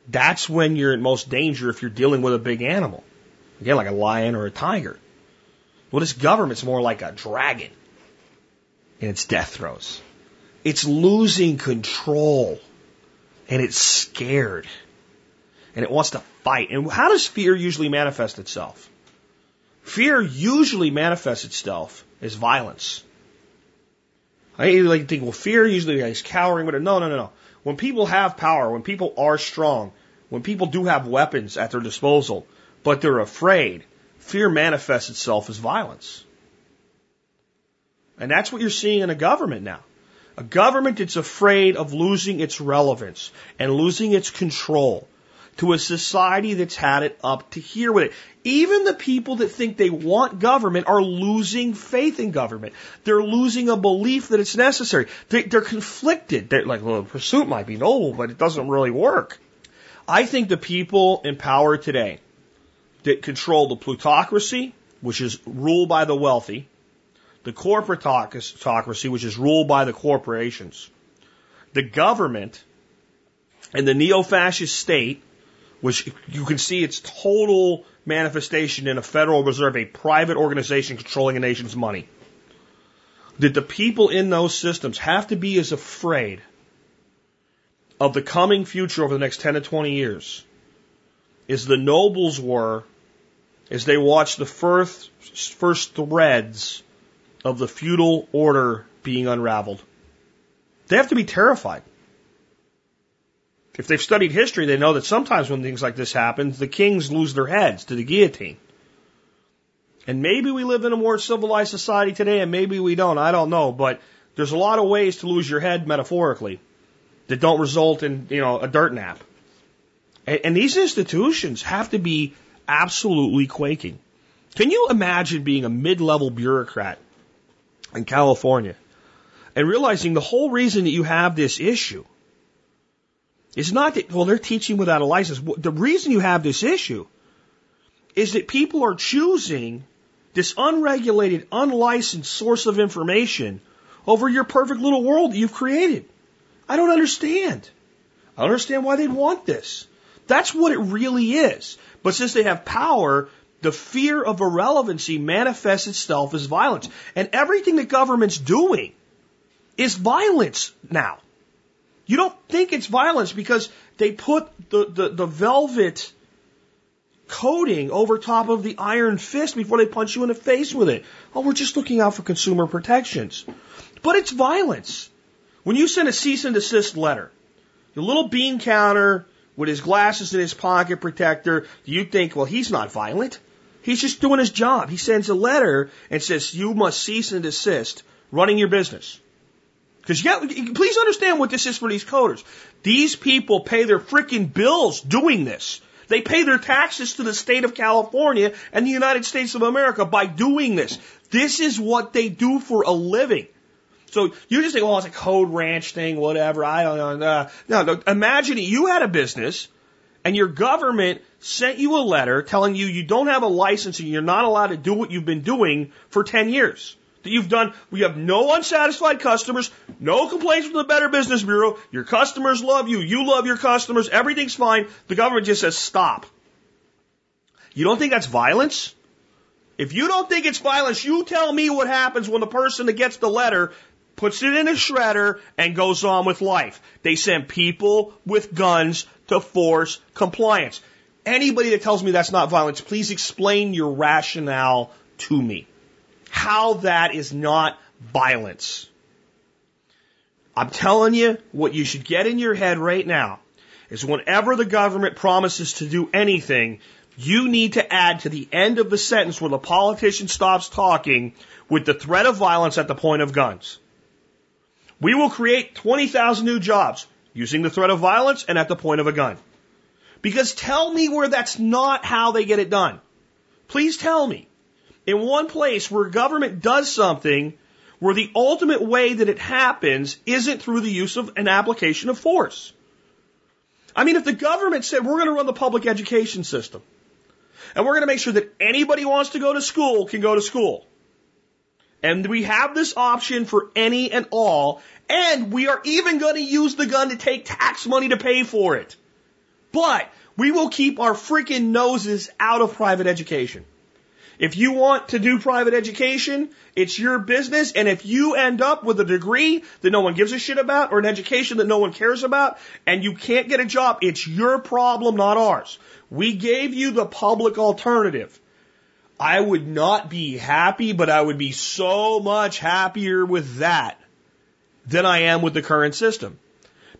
That's when you're in most danger if you're dealing with a big animal. Again, like a lion or a tiger. Well, this government's more like a dragon in its death throes. It's losing control and it's scared and it wants to fight. And how does fear usually manifest itself? Fear usually manifests itself as violence. I like to think, well, fear usually is cowering, but no, no, no, no. When people have power, when people are strong, when people do have weapons at their disposal, but they're afraid, fear manifests itself as violence. And that's what you're seeing in a government now. A government that's afraid of losing its relevance and losing its control to a society that's had it up to here with it. Even the people that think they want government are losing faith in government. They're losing a belief that it's necessary. They, are conflicted. They're like, well, the pursuit might be noble, but it doesn't really work. I think the people in power today that control the plutocracy, which is ruled by the wealthy, the corporatocracy, which is ruled by the corporations, the government, and the neo-fascist state, which you can see its total manifestation in a Federal Reserve, a private organization controlling a nation's money. That the people in those systems have to be as afraid of the coming future over the next 10 to 20 years as the nobles were as they watch the first, first threads of the feudal order being unraveled. They have to be terrified. If they've studied history, they know that sometimes when things like this happen, the kings lose their heads to the guillotine. And maybe we live in a more civilized society today, and maybe we don't. I don't know. But there's a lot of ways to lose your head metaphorically that don't result in, you know, a dirt nap. And, and these institutions have to be absolutely quaking. Can you imagine being a mid-level bureaucrat in California and realizing the whole reason that you have this issue is not that, well, they're teaching without a license. The reason you have this issue is that people are choosing this unregulated, unlicensed source of information over your perfect little world that you've created. I don't understand. I don't understand why they'd want this. That's what it really is. But since they have power, the fear of irrelevancy manifests itself as violence. And everything the government's doing is violence now. You don't think it's violence because they put the, the, the velvet coating over top of the iron fist before they punch you in the face with it. Oh, we're just looking out for consumer protections. But it's violence. When you send a cease and desist letter, the little bean counter with his glasses in his pocket protector, you think, well, he's not violent. He's just doing his job. He sends a letter and says, you must cease and desist running your business. Because yeah, please understand what this is for these coders. These people pay their freaking bills doing this. They pay their taxes to the state of California and the United States of America by doing this. This is what they do for a living. So you just think, oh, it's a code ranch thing, whatever. I don't know. Uh, no, no. Imagine you had a business and your government sent you a letter telling you you don't have a license and you're not allowed to do what you've been doing for 10 years. That you've done, we have no unsatisfied customers, no complaints from the Better Business Bureau, your customers love you, you love your customers, everything's fine. The government just says stop. You don't think that's violence? If you don't think it's violence, you tell me what happens when the person that gets the letter puts it in a shredder and goes on with life. They send people with guns to force compliance. Anybody that tells me that's not violence, please explain your rationale to me. How that is not violence. I'm telling you, what you should get in your head right now is whenever the government promises to do anything, you need to add to the end of the sentence where the politician stops talking with the threat of violence at the point of guns. We will create 20,000 new jobs using the threat of violence and at the point of a gun. Because tell me where that's not how they get it done. Please tell me. In one place where government does something where the ultimate way that it happens isn't through the use of an application of force. I mean, if the government said we're going to run the public education system and we're going to make sure that anybody who wants to go to school can go to school. And we have this option for any and all, and we are even going to use the gun to take tax money to pay for it. But we will keep our freaking noses out of private education. If you want to do private education, it's your business. And if you end up with a degree that no one gives a shit about or an education that no one cares about and you can't get a job, it's your problem, not ours. We gave you the public alternative. I would not be happy, but I would be so much happier with that than I am with the current system.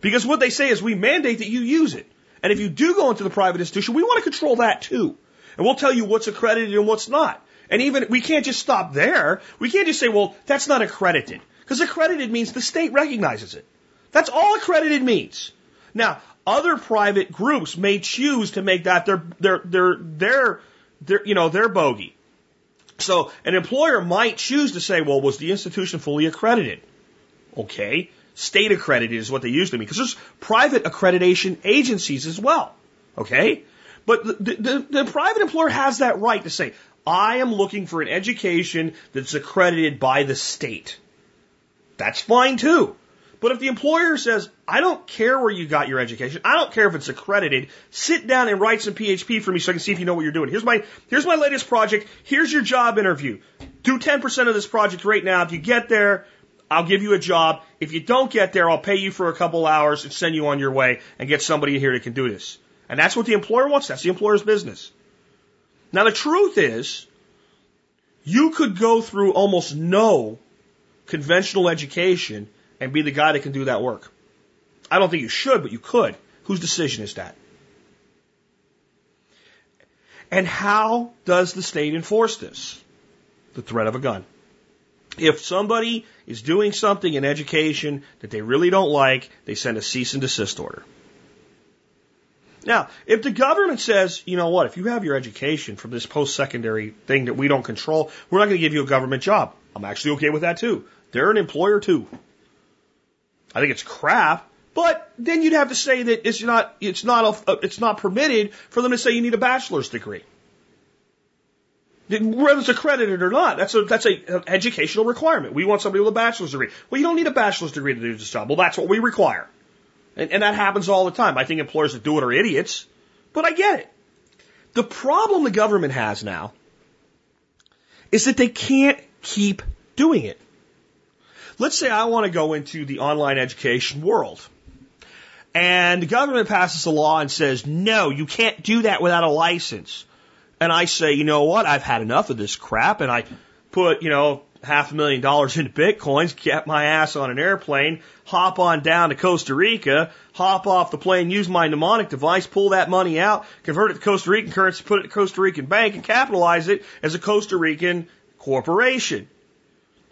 Because what they say is we mandate that you use it. And if you do go into the private institution, we want to control that too. And we'll tell you what's accredited and what's not. And even, we can't just stop there. We can't just say, well, that's not accredited. Because accredited means the state recognizes it. That's all accredited means. Now, other private groups may choose to make that their, their, their, their, their, you know, their bogey. So an employer might choose to say, well, was the institution fully accredited? Okay. State accredited is what they usually mean because there's private accreditation agencies as well. Okay. But the, the, the private employer has that right to say, I am looking for an education that's accredited by the state. That's fine too. But if the employer says, I don't care where you got your education, I don't care if it's accredited, sit down and write some PHP for me so I can see if you know what you're doing. Here's my, here's my latest project. Here's your job interview. Do 10% of this project right now. If you get there, I'll give you a job. If you don't get there, I'll pay you for a couple hours and send you on your way and get somebody here that can do this. And that's what the employer wants. That's the employer's business. Now the truth is, you could go through almost no conventional education and be the guy that can do that work. I don't think you should, but you could. Whose decision is that? And how does the state enforce this? The threat of a gun. If somebody is doing something in education that they really don't like, they send a cease and desist order. Now, if the government says, you know what, if you have your education from this post secondary thing that we don't control, we're not going to give you a government job. I'm actually okay with that too. They're an employer too. I think it's crap, but then you'd have to say that it's not, it's not, a, it's not permitted for them to say you need a bachelor's degree. Whether it's accredited or not, that's a that's a an educational requirement. We want somebody with a bachelor's degree. Well, you don't need a bachelor's degree to do this job. Well, that's what we require, and, and that happens all the time. I think employers that do it are idiots, but I get it. The problem the government has now is that they can't keep doing it. Let's say I want to go into the online education world. And the government passes a law and says, no, you can't do that without a license and I say, you know what, I've had enough of this crap, and I put, you know, half a million dollars into bitcoins, get my ass on an airplane, hop on down to Costa Rica, hop off the plane, use my mnemonic device, pull that money out, convert it to Costa Rican currency, put it a Costa Rican bank, and capitalize it as a Costa Rican corporation.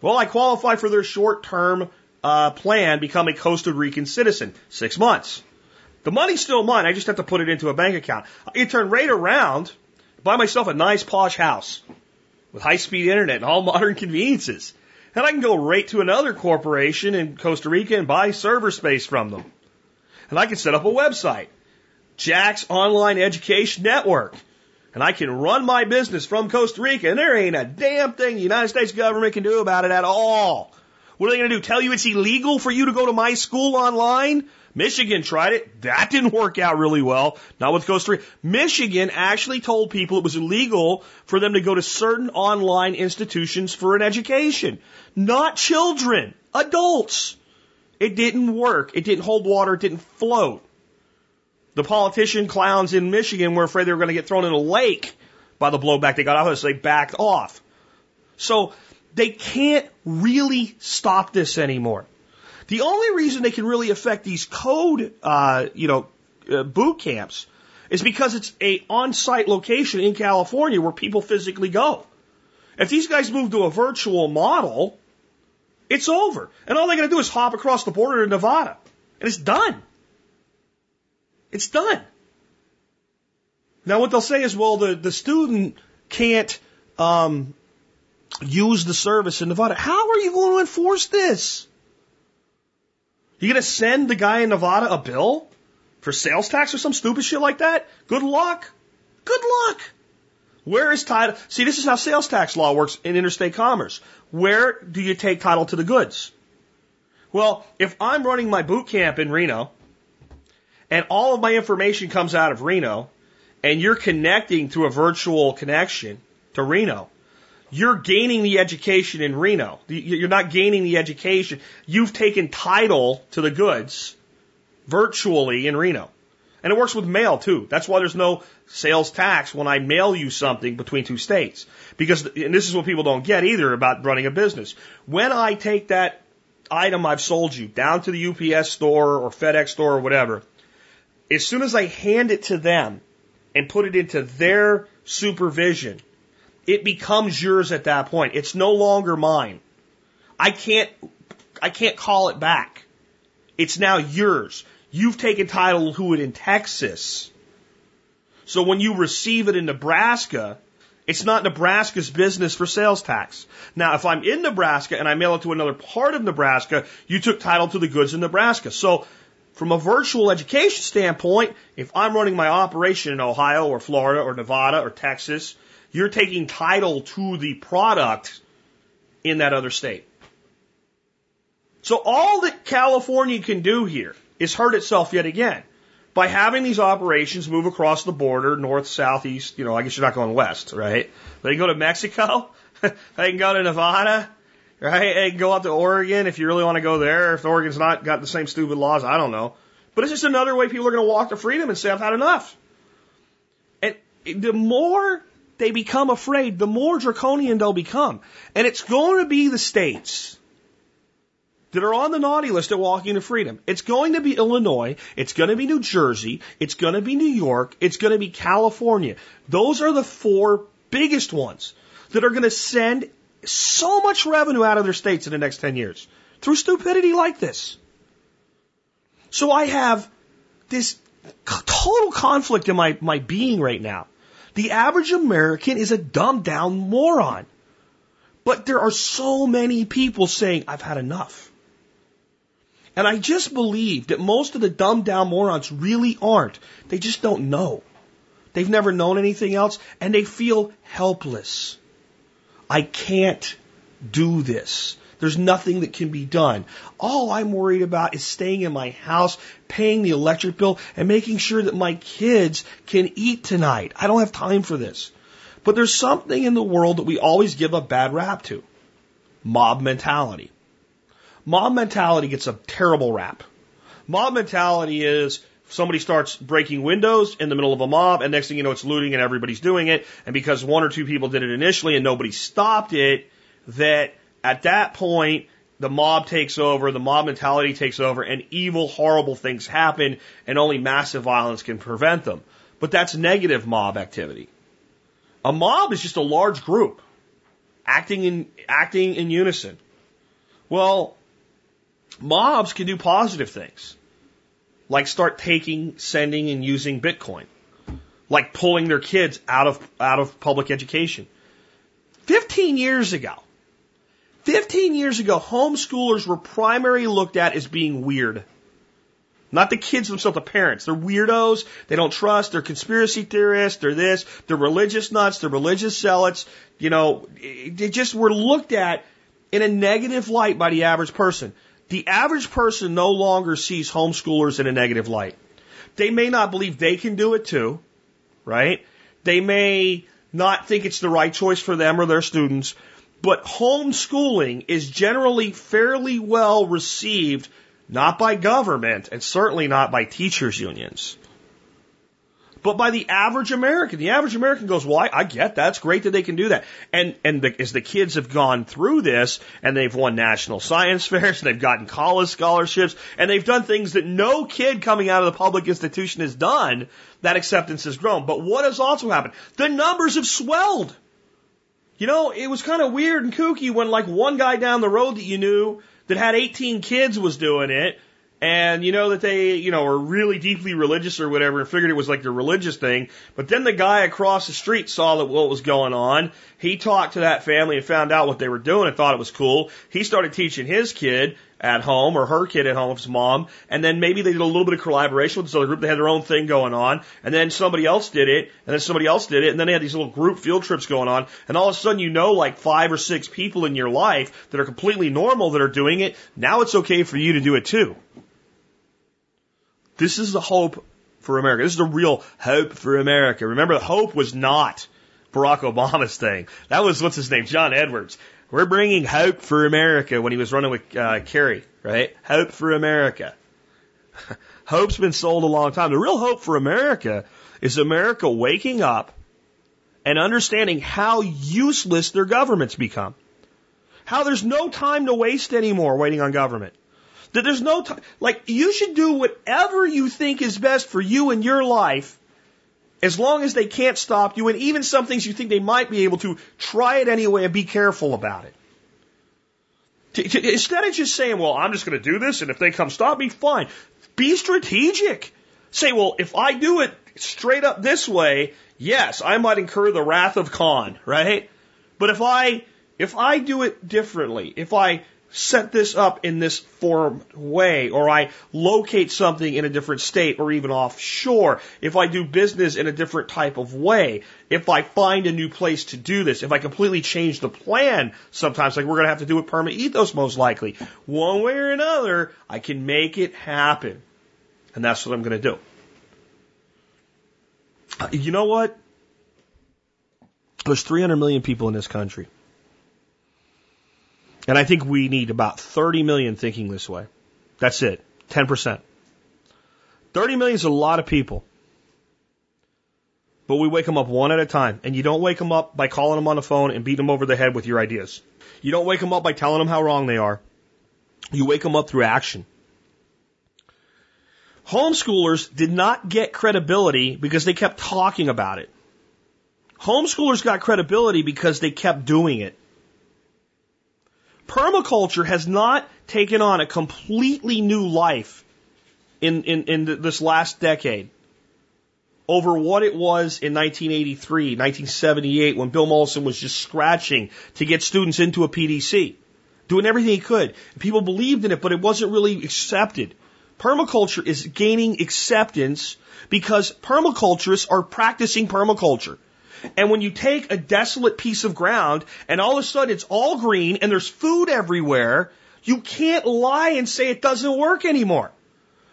Well, I qualify for their short term uh, plan, become a Costa Rican citizen. Six months. The money's still mine. I just have to put it into a bank account. It turned right around buy myself a nice posh house with high speed internet and all (laughs) modern conveniences. And I can go right to another corporation in Costa Rica and buy server space from them. And I can set up a website, Jack's Online Education Network. And I can run my business from Costa Rica, and there ain't a damn thing the United States government can do about it at all. What are they going to do? Tell you it's illegal for you to go to my school online? Michigan tried it. That didn't work out really well. Not with Costa Rica. Michigan actually told people it was illegal for them to go to certain online institutions for an education. Not children, adults. It didn't work. It didn't hold water. It didn't float. The politician clowns in Michigan were afraid they were going to get thrown in a lake by the blowback they got out of so they backed off. So they can't really stop this anymore. The only reason they can really affect these code, uh, you know, uh, boot camps is because it's a on-site location in California where people physically go. If these guys move to a virtual model, it's over. And all they got to do is hop across the border to Nevada. And it's done. It's done. Now what they'll say is, well, the, the student can't, um, use the service in Nevada. How are you going to enforce this? You gonna send the guy in Nevada a bill for sales tax or some stupid shit like that? Good luck. Good luck. Where is title? See, this is how sales tax law works in interstate commerce. Where do you take title to the goods? Well, if I'm running my boot camp in Reno and all of my information comes out of Reno and you're connecting through a virtual connection to Reno, you're gaining the education in Reno. You're not gaining the education. You've taken title to the goods virtually in Reno. And it works with mail too. That's why there's no sales tax when I mail you something between two states. Because, and this is what people don't get either about running a business. When I take that item I've sold you down to the UPS store or FedEx store or whatever, as soon as I hand it to them and put it into their supervision, it becomes yours at that point. It's no longer mine. I can't, I can't call it back. It's now yours. You've taken title to it in Texas. So when you receive it in Nebraska, it's not Nebraska's business for sales tax. Now, if I'm in Nebraska and I mail it to another part of Nebraska, you took title to the goods in Nebraska. So from a virtual education standpoint, if I'm running my operation in Ohio or Florida or Nevada or Texas, you're taking title to the product in that other state. So all that California can do here is hurt itself yet again by having these operations move across the border, north, south, east. You know, I guess you're not going west, right? They can go to Mexico. (laughs) they can go to Nevada, right? They can go out to Oregon if you really want to go there. If Oregon's not got the same stupid laws, I don't know. But it's just another way people are going to walk to freedom and say, I've had enough. And the more they become afraid, the more draconian they'll become. And it's going to be the states that are on the naughty list at Walking to Freedom. It's going to be Illinois. It's going to be New Jersey. It's going to be New York. It's going to be California. Those are the four biggest ones that are going to send so much revenue out of their states in the next 10 years through stupidity like this. So I have this total conflict in my, my being right now. The average American is a dumbed down moron. But there are so many people saying, I've had enough. And I just believe that most of the dumbed down morons really aren't. They just don't know. They've never known anything else and they feel helpless. I can't do this. There's nothing that can be done. All I'm worried about is staying in my house, paying the electric bill, and making sure that my kids can eat tonight. I don't have time for this. But there's something in the world that we always give a bad rap to. Mob mentality. Mob mentality gets a terrible rap. Mob mentality is somebody starts breaking windows in the middle of a mob, and next thing you know, it's looting and everybody's doing it. And because one or two people did it initially and nobody stopped it, that at that point, the mob takes over, the mob mentality takes over, and evil, horrible things happen, and only massive violence can prevent them. But that's negative mob activity. A mob is just a large group acting in, acting in unison. Well, Mobs can do positive things, like start taking, sending, and using Bitcoin, like pulling their kids out of out of public education. Fifteen years ago, fifteen years ago, homeschoolers were primarily looked at as being weird. Not the kids themselves, the parents. They're weirdos. They don't trust. They're conspiracy theorists. They're this. They're religious nuts. They're religious zealots. You know, they just were looked at in a negative light by the average person. The average person no longer sees homeschoolers in a negative light. They may not believe they can do it too, right? They may not think it's the right choice for them or their students, but homeschooling is generally fairly well received, not by government and certainly not by teachers unions, but by the average American. The average American goes, well, I, I get that. It's great that they can do that. And, and the, as the kids have gone through this and they've won national science (laughs) fairs and they've gotten college scholarships and they've done things that no kid coming out of the public institution has done, that acceptance has grown. But what has also happened? The numbers have swelled. You know, it was kind of weird and kooky when like one guy down the road that you knew that had 18 kids was doing it and you know that they, you know, are really deeply religious or whatever and figured it was like the religious thing. But then the guy across the street saw that what was going on. He talked to that family and found out what they were doing and thought it was cool. He started teaching his kid at home or her kid at home, his mom, and then maybe they did a little bit of collaboration with this other group. They had their own thing going on, and then somebody else did it, and then somebody else did it, and then they had these little group field trips going on, and all of a sudden you know like five or six people in your life that are completely normal that are doing it. Now it's okay for you to do it too. This is the hope for America. This is the real hope for America. Remember, the hope was not Barack Obama's thing. That was, what's his name? John Edwards. We're bringing hope for America when he was running with uh, Kerry, right? Hope for America. (laughs) Hope's been sold a long time. The real hope for America is America waking up and understanding how useless their governments become. How there's no time to waste anymore waiting on government. That there's no time, like, you should do whatever you think is best for you and your life as long as they can't stop you, and even some things you think they might be able to, try it anyway and be careful about it. Instead of just saying, well, I'm just going to do this, and if they come stop me, fine. Be strategic. Say, well, if I do it straight up this way, yes, I might incur the wrath of Khan, right? But if I, if I do it differently, if I set this up in this form way, or I locate something in a different state or even offshore, if I do business in a different type of way, if I find a new place to do this, if I completely change the plan, sometimes like we're going to have to do with Permaethos most likely, one way or another, I can make it happen. And that's what I'm going to do. Uh, you know what? There's 300 million people in this country. And I think we need about 30 million thinking this way. That's it. 10%. 30 million is a lot of people. But we wake them up one at a time. And you don't wake them up by calling them on the phone and beating them over the head with your ideas. You don't wake them up by telling them how wrong they are. You wake them up through action. Homeschoolers did not get credibility because they kept talking about it. Homeschoolers got credibility because they kept doing it. Permaculture has not taken on a completely new life in, in, in this last decade over what it was in 1983, 1978, when Bill Mollison was just scratching to get students into a PDC, doing everything he could. People believed in it, but it wasn't really accepted. Permaculture is gaining acceptance because permaculturists are practicing permaculture. And when you take a desolate piece of ground and all of a sudden it's all green and there's food everywhere, you can't lie and say it doesn't work anymore.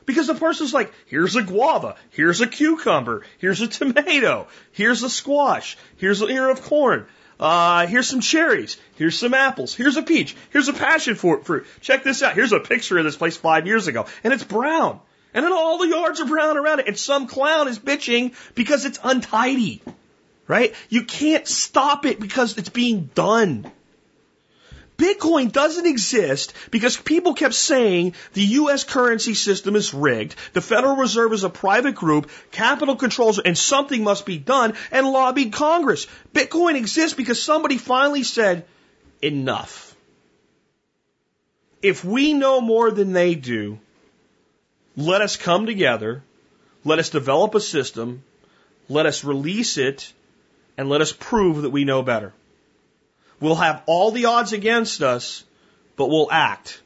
Because the person's like, here's a guava, here's a cucumber, here's a tomato, here's a squash, here's an ear of corn, uh, here's some cherries, here's some apples, here's a peach, here's a passion fruit. Check this out. Here's a picture of this place five years ago, and it's brown. And then all the yards are brown around it, and some clown is bitching because it's untidy right? You can't stop it because it's being done. Bitcoin doesn't exist because people kept saying the U.S. currency system is rigged, the Federal Reserve is a private group, capital controls, and something must be done, and lobbied Congress. Bitcoin exists because somebody finally said, enough. If we know more than they do, let us come together, let us develop a system, let us release it, and let us prove that we know better. We'll have all the odds against us, but we'll act.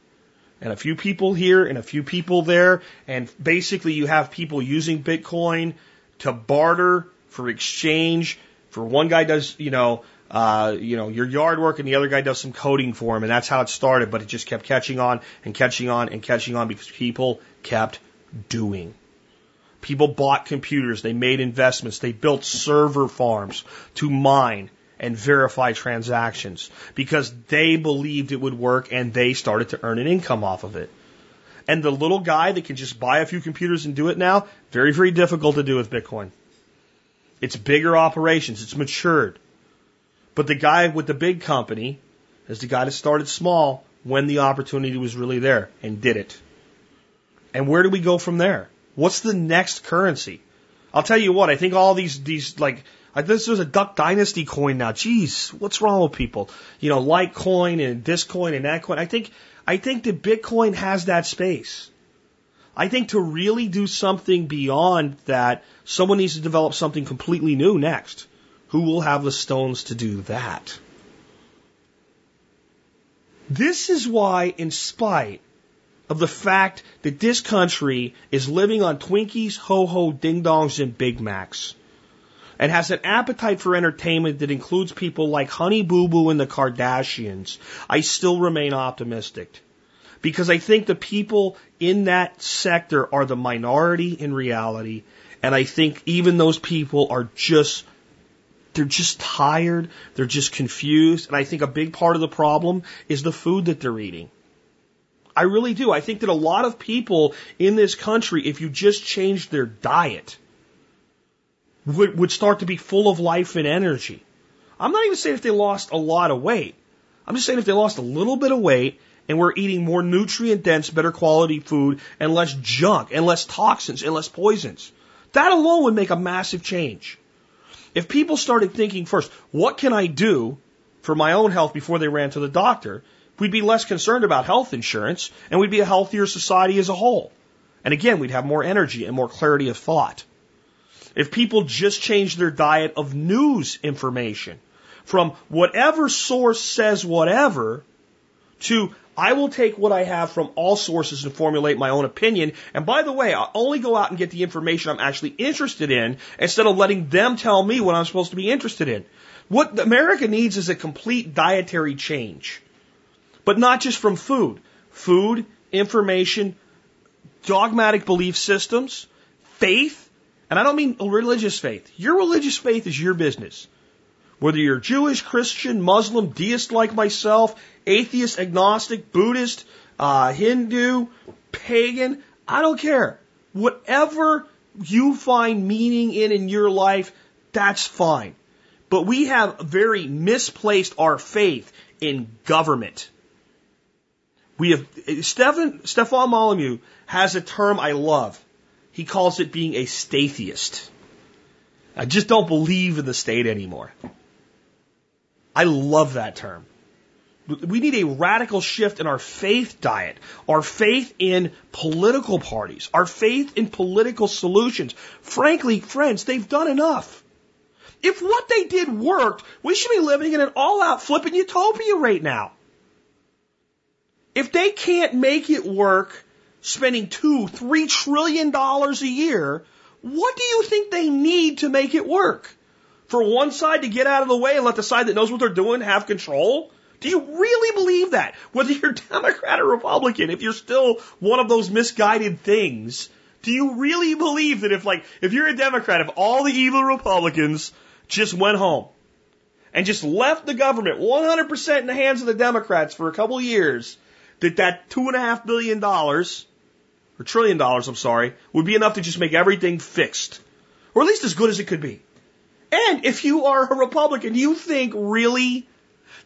And a few people here and a few people there, and basically you have people using Bitcoin to barter for exchange. For one guy does, you know, uh, you know, your yard work and the other guy does some coding for him, and that's how it started. But it just kept catching on and catching on and catching on because people kept doing. People bought computers, they made investments, they built server farms to mine and verify transactions because they believed it would work and they started to earn an income off of it. And the little guy that can just buy a few computers and do it now, very, very difficult to do with Bitcoin. It's bigger operations. It's matured. But the guy with the big company is the guy that started small when the opportunity was really there and did it. And where do we go from there? What's the next currency? I'll tell you what, I think all these, these like, I, this is a Duck Dynasty coin now. Jeez, what's wrong with people? You know, Litecoin and this coin and that coin. I think, I think that Bitcoin has that space. I think to really do something beyond that, someone needs to develop something completely new next. Who will have the stones to do that? This is why, in spite of the fact that this country is living on Twinkies, ho ho, ding dongs, and Big Macs, and has an appetite for entertainment that includes people like Honey Boo Boo and the Kardashians, I still remain optimistic. Because I think the people in that sector are the minority in reality, and I think even those people are just they're just tired, they're just confused, and I think a big part of the problem is the food that they're eating. I really do. I think that a lot of people in this country, if you just changed their diet, would, would start to be full of life and energy. I'm not even saying if they lost a lot of weight. I'm just saying if they lost a little bit of weight and we're eating more nutrient dense, better quality food and less junk and less toxins and less poisons. That alone would make a massive change. If people started thinking first, what can I do for my own health before they ran to the doctor? We'd be less concerned about health insurance and we'd be a healthier society as a whole. And again, we'd have more energy and more clarity of thought. If people just changed their diet of news information from whatever source says whatever to I will take what I have from all sources and formulate my own opinion. And by the way, I'll only go out and get the information I'm actually interested in instead of letting them tell me what I'm supposed to be interested in. What America needs is a complete dietary change. But not just from food. Food, information, dogmatic belief systems, faith, and I don't mean religious faith. Your religious faith is your business. Whether you're Jewish, Christian, Muslim, deist like myself, atheist, agnostic, Buddhist, uh, Hindu, pagan, I don't care. Whatever you find meaning in in your life, that's fine. But we have very misplaced our faith in government. We have Stefan Stefan Molyneux has a term I love. He calls it being a statheist. I just don't believe in the state anymore. I love that term. We need a radical shift in our faith diet, our faith in political parties, our faith in political solutions. Frankly, friends, they've done enough. If what they did worked, we should be living in an all out flipping utopia right now. If they can't make it work spending two, three trillion dollars a year, what do you think they need to make it work? For one side to get out of the way and let the side that knows what they're doing have control? Do you really believe that? Whether you're (laughs) Democrat or Republican, if you're still one of those misguided things, do you really believe that if like, if you're a Democrat, if all the evil Republicans just went home and just left the government 100% in the hands of the Democrats for a couple of years, that that two and a half billion dollars, or trillion dollars, I'm sorry, would be enough to just make everything fixed. Or at least as good as it could be. And if you are a Republican, you think really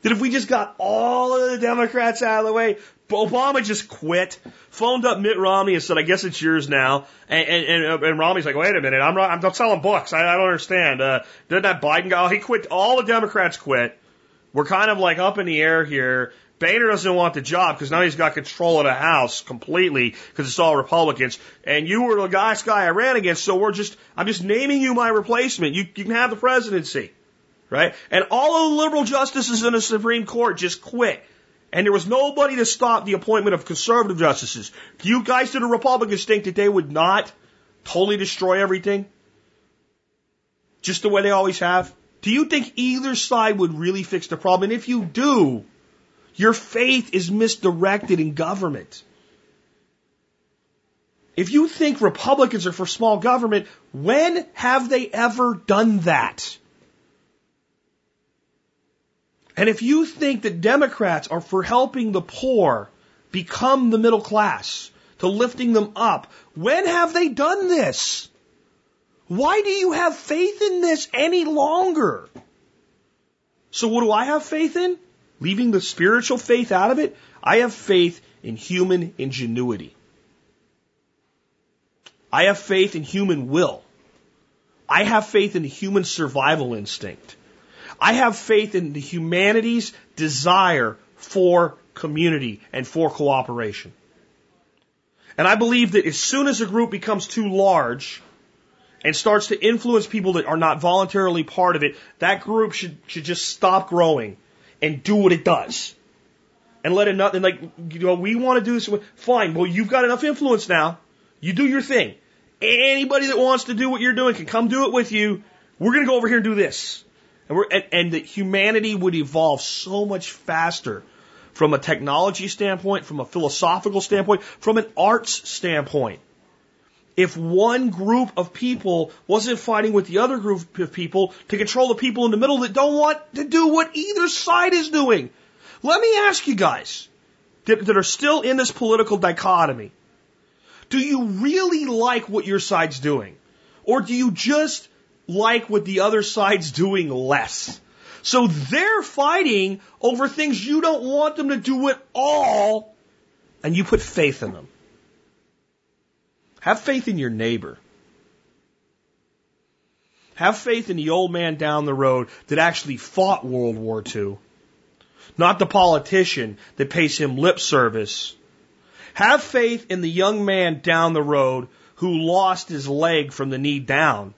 that if we just got all of the Democrats out of the way, Obama just quit, phoned up Mitt Romney and said, I guess it's yours now. And, and, and, and Romney's like, wait a minute, I'm, not, I'm selling books. I, I don't understand. Uh, did that Biden guy, oh, he quit, all the Democrats quit. We're kind of like up in the air here. Boehner doesn't want the job because now he's got control of the House completely because it's all Republicans. And you were the last guy I ran against, so we're just, I'm just naming you my replacement. You, you can have the presidency. Right? And all of the liberal justices in the Supreme Court just quit. And there was nobody to stop the appointment of conservative justices. Do you guys to the Republicans think that they would not totally destroy everything? Just the way they always have? Do you think either side would really fix the problem? And if you do, your faith is misdirected in government. If you think Republicans are for small government, when have they ever done that? And if you think that Democrats are for helping the poor become the middle class, to lifting them up, when have they done this? Why do you have faith in this any longer? So what do I have faith in? Leaving the spiritual faith out of it, I have faith in human ingenuity. I have faith in human will. I have faith in the human survival instinct. I have faith in the humanity's desire for community and for cooperation. And I believe that as soon as a group becomes too large and starts to influence people that are not voluntarily part of it, that group should, should just stop growing and do what it does. And let it not, and like, you know, we want to do this. Fine. Well, you've got enough influence now. You do your thing. Anybody that wants to do what you're doing can come do it with you. We're going to go over here and do this. And, we're, and, and that humanity would evolve so much faster from a technology standpoint, from a philosophical standpoint, from an arts standpoint. If one group of people wasn't fighting with the other group of people to control the people in the middle that don't want to do what either side is doing. Let me ask you guys that, that are still in this political dichotomy. Do you really like what your side's doing? Or do you just like what the other side's doing less? So they're fighting over things you don't want them to do at all, and you put faith in them. Have faith in your neighbor. Have faith in the old man down the road that actually fought World War II, not the politician that pays him lip service have faith in the young man down the road who lost his leg from the knee down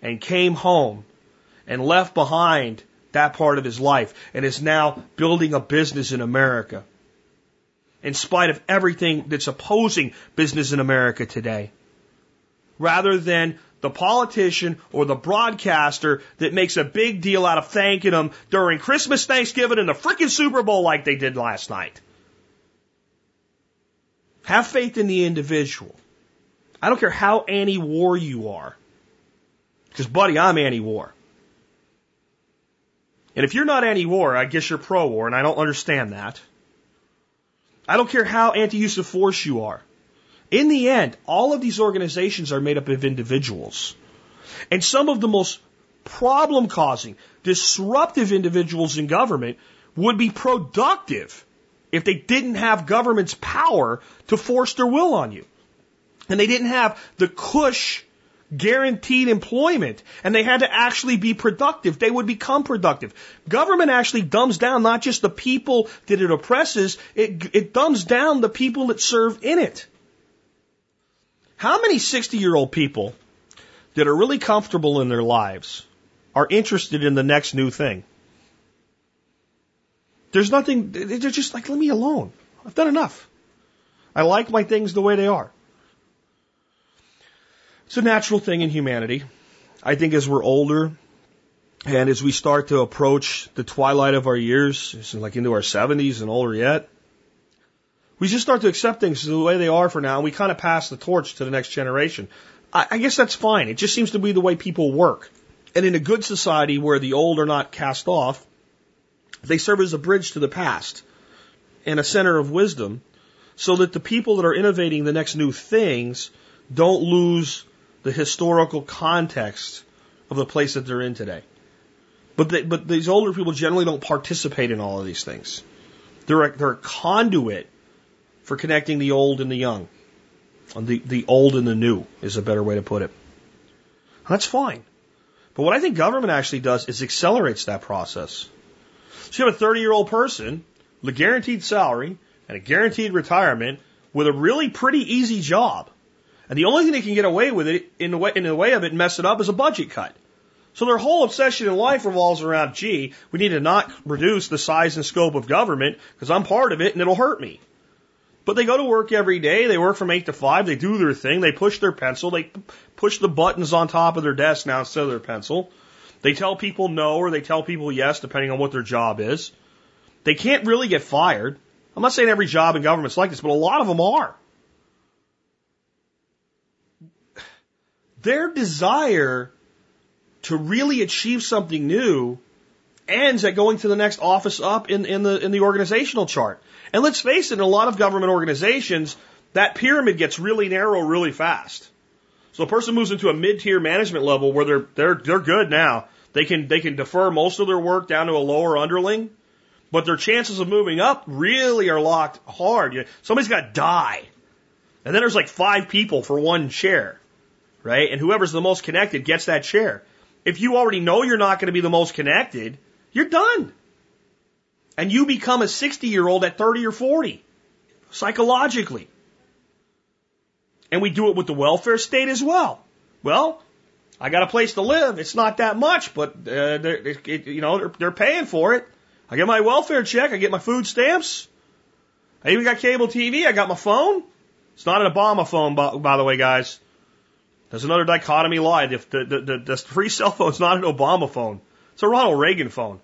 and came home and left behind that part of his life and is now building a business in America. In spite of everything that's opposing business in America today. Rather than the politician or the broadcaster that makes a big deal out of thanking them during Christmas, Thanksgiving, and the freaking Super Bowl like they did last night. Have faith in the individual. I don't care how anti-war you are. Because, buddy, I'm anti-war. And if you're not anti-war, I guess you're pro-war, and I don't understand that. I don't care how anti-use of force you are. In the end, all of these organizations are made up of individuals. And some of the most problem causing, disruptive individuals in government would be productive if they didn't have government's power to force their will on you. And they didn't have the cush guaranteed employment and they had to actually be productive, they would become productive. Government actually dumbs down not just the people that it oppresses, it, it dumbs down the people that serve in it. How many 60 year old people that are really comfortable in their lives are interested in the next new thing? There's nothing, they're just like, let me alone. I've done enough. I like my things the way they are. It's a natural thing in humanity. I think as we're older and as we start to approach the twilight of our years, like into our 70s and older yet, we just start to accept things the way they are for now, and we kind of pass the torch to the next generation. I, I guess that's fine. It just seems to be the way people work. And in a good society where the old are not cast off, they serve as a bridge to the past and a center of wisdom so that the people that are innovating the next new things don't lose the historical context of the place that they're in today. But, they, but these older people generally don't participate in all of these things. They're a, they're a conduit for connecting the old and the young. The, the old and the new is a better way to put it. That's fine. But what I think government actually does is accelerates that process. So you have a 30 year old person with a guaranteed salary and a guaranteed retirement with a really pretty easy job. And the only thing they can get away with it in the way, in the way of it and mess it up is a budget cut. So their whole obsession in life revolves around, gee, we need to not reduce the size and scope of government because I'm part of it and it'll hurt me. But they go to work every day. They work from eight to five. They do their thing. They push their pencil. They push the buttons on top of their desk now instead of their pencil. They tell people no or they tell people yes, depending on what their job is. They can't really get fired. I'm not saying every job in government's like this, but a lot of them are. Their desire to really achieve something new ends at going to the next office up in, in the in the organizational chart. And let's face it, in a lot of government organizations, that pyramid gets really narrow really fast. So a person moves into a mid-tier management level where they're they're they're good now. They can they can defer most of their work down to a lower underling, but their chances of moving up really are locked hard. Somebody's got to die, and then there's like five people for one chair, right? And whoever's the most connected gets that chair. If you already know you're not going to be the most connected, you're done. And you become a 60 year old at 30 or 40, psychologically. And we do it with the welfare state as well. Well, I got a place to live. It's not that much, but uh, it, you know they're, they're paying for it. I get my welfare check. I get my food stamps. I even got cable TV. I got my phone. It's not an Obama phone, by, by the way, guys. There's another dichotomy lie. The, the, the, the free cell phone is not an Obama phone. It's a Ronald Reagan phone.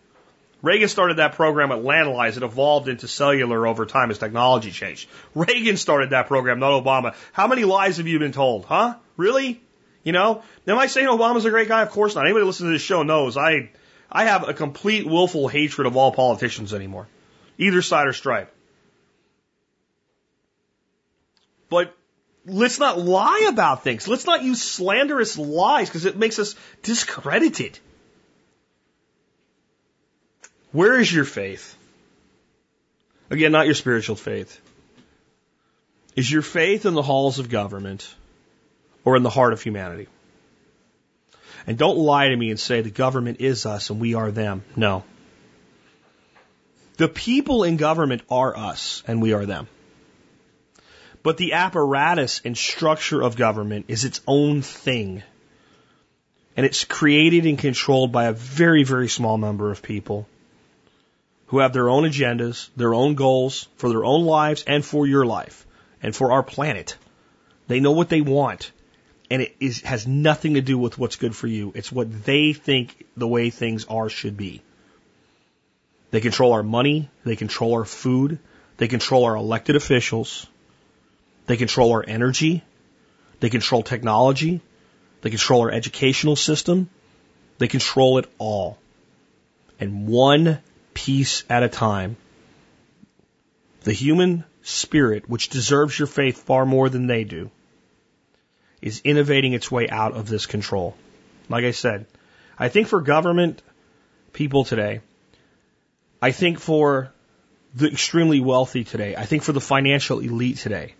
Reagan started that program at landlines. It evolved into cellular over time as technology changed. Reagan started that program, not Obama. How many lies have you been told? Huh? Really? You know? Am I saying Obama's a great guy? Of course not. Anybody listening to this show knows I, I have a complete willful hatred of all politicians anymore. Either side or stripe. But let's not lie about things. Let's not use slanderous lies because it makes us discredited. Where is your faith? Again, not your spiritual faith. Is your faith in the halls of government or in the heart of humanity? And don't lie to me and say the government is us and we are them. No. The people in government are us and we are them. But the apparatus and structure of government is its own thing. And it's created and controlled by a very, very small number of people who have their own agendas, their own goals for their own lives and for your life and for our planet. They know what they want. And it is, has nothing to do with what's good for you. It's what they think the way things are should be. They control our money. They control our food. They control our elected officials. They control our energy. They control technology. They control our educational system. They control it all. And one piece at a time. The human spirit, which deserves your faith far more than they do, is innovating its way out of this control. Like I said, I think for government people today, I think for the extremely wealthy today, I think for the financial elite today,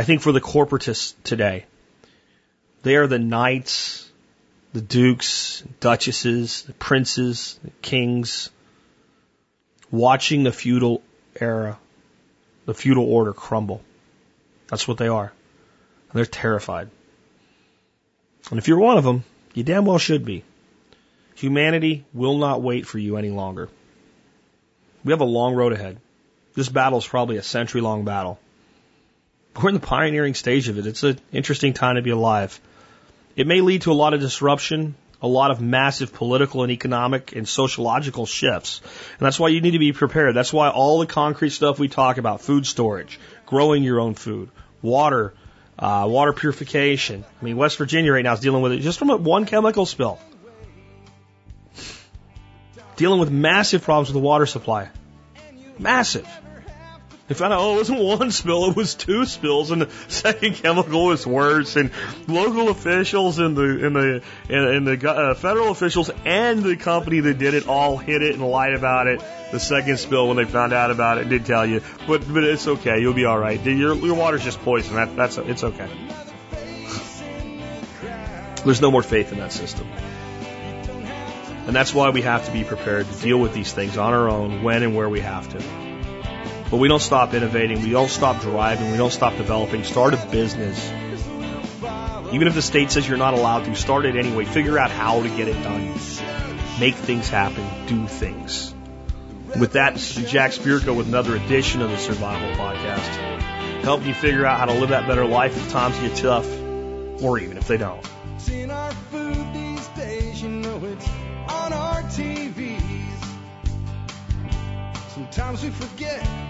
I think for the corporatists today, they are the knights, the dukes, duchesses, the princes, the kings, watching the feudal era, the feudal order crumble. That's what they are. And they're terrified. And if you're one of them, you damn well should be. Humanity will not wait for you any longer. We have a long road ahead. This battle is probably a century long battle. We're in the pioneering stage of it. It's an interesting time to be alive. It may lead to a lot of disruption, a lot of massive political and economic and sociological shifts. And that's why you need to be prepared. That's why all the concrete stuff we talk about, food storage, growing your own food, water, uh, water purification. I mean, West Virginia right now is dealing with it just from one chemical spill. Dealing with massive problems with the water supply. Massive. They found out, oh, it wasn't one spill, it was two spills, and the second chemical was worse. And local officials and the and the and, the uh, federal officials and the company that did it all hid it and lied about it. The second spill, when they found out about it, did tell you, but but it's okay, you'll be all right. Your your water's just poison. That that's it's okay. There's no more faith in that system. And that's why we have to be prepared to deal with these things on our own when and where we have to. But we don't stop innovating. We don't stop driving. We don't stop developing. Start a business. Even if the state says you're not allowed to, start it anyway. Figure out how to get it done. Make things happen. Do things. With that, this is Jack Spirko with another edition of the Survival Podcast. Helping you figure out how to live that better life if times get tough, or even if they don't. Sometimes we forget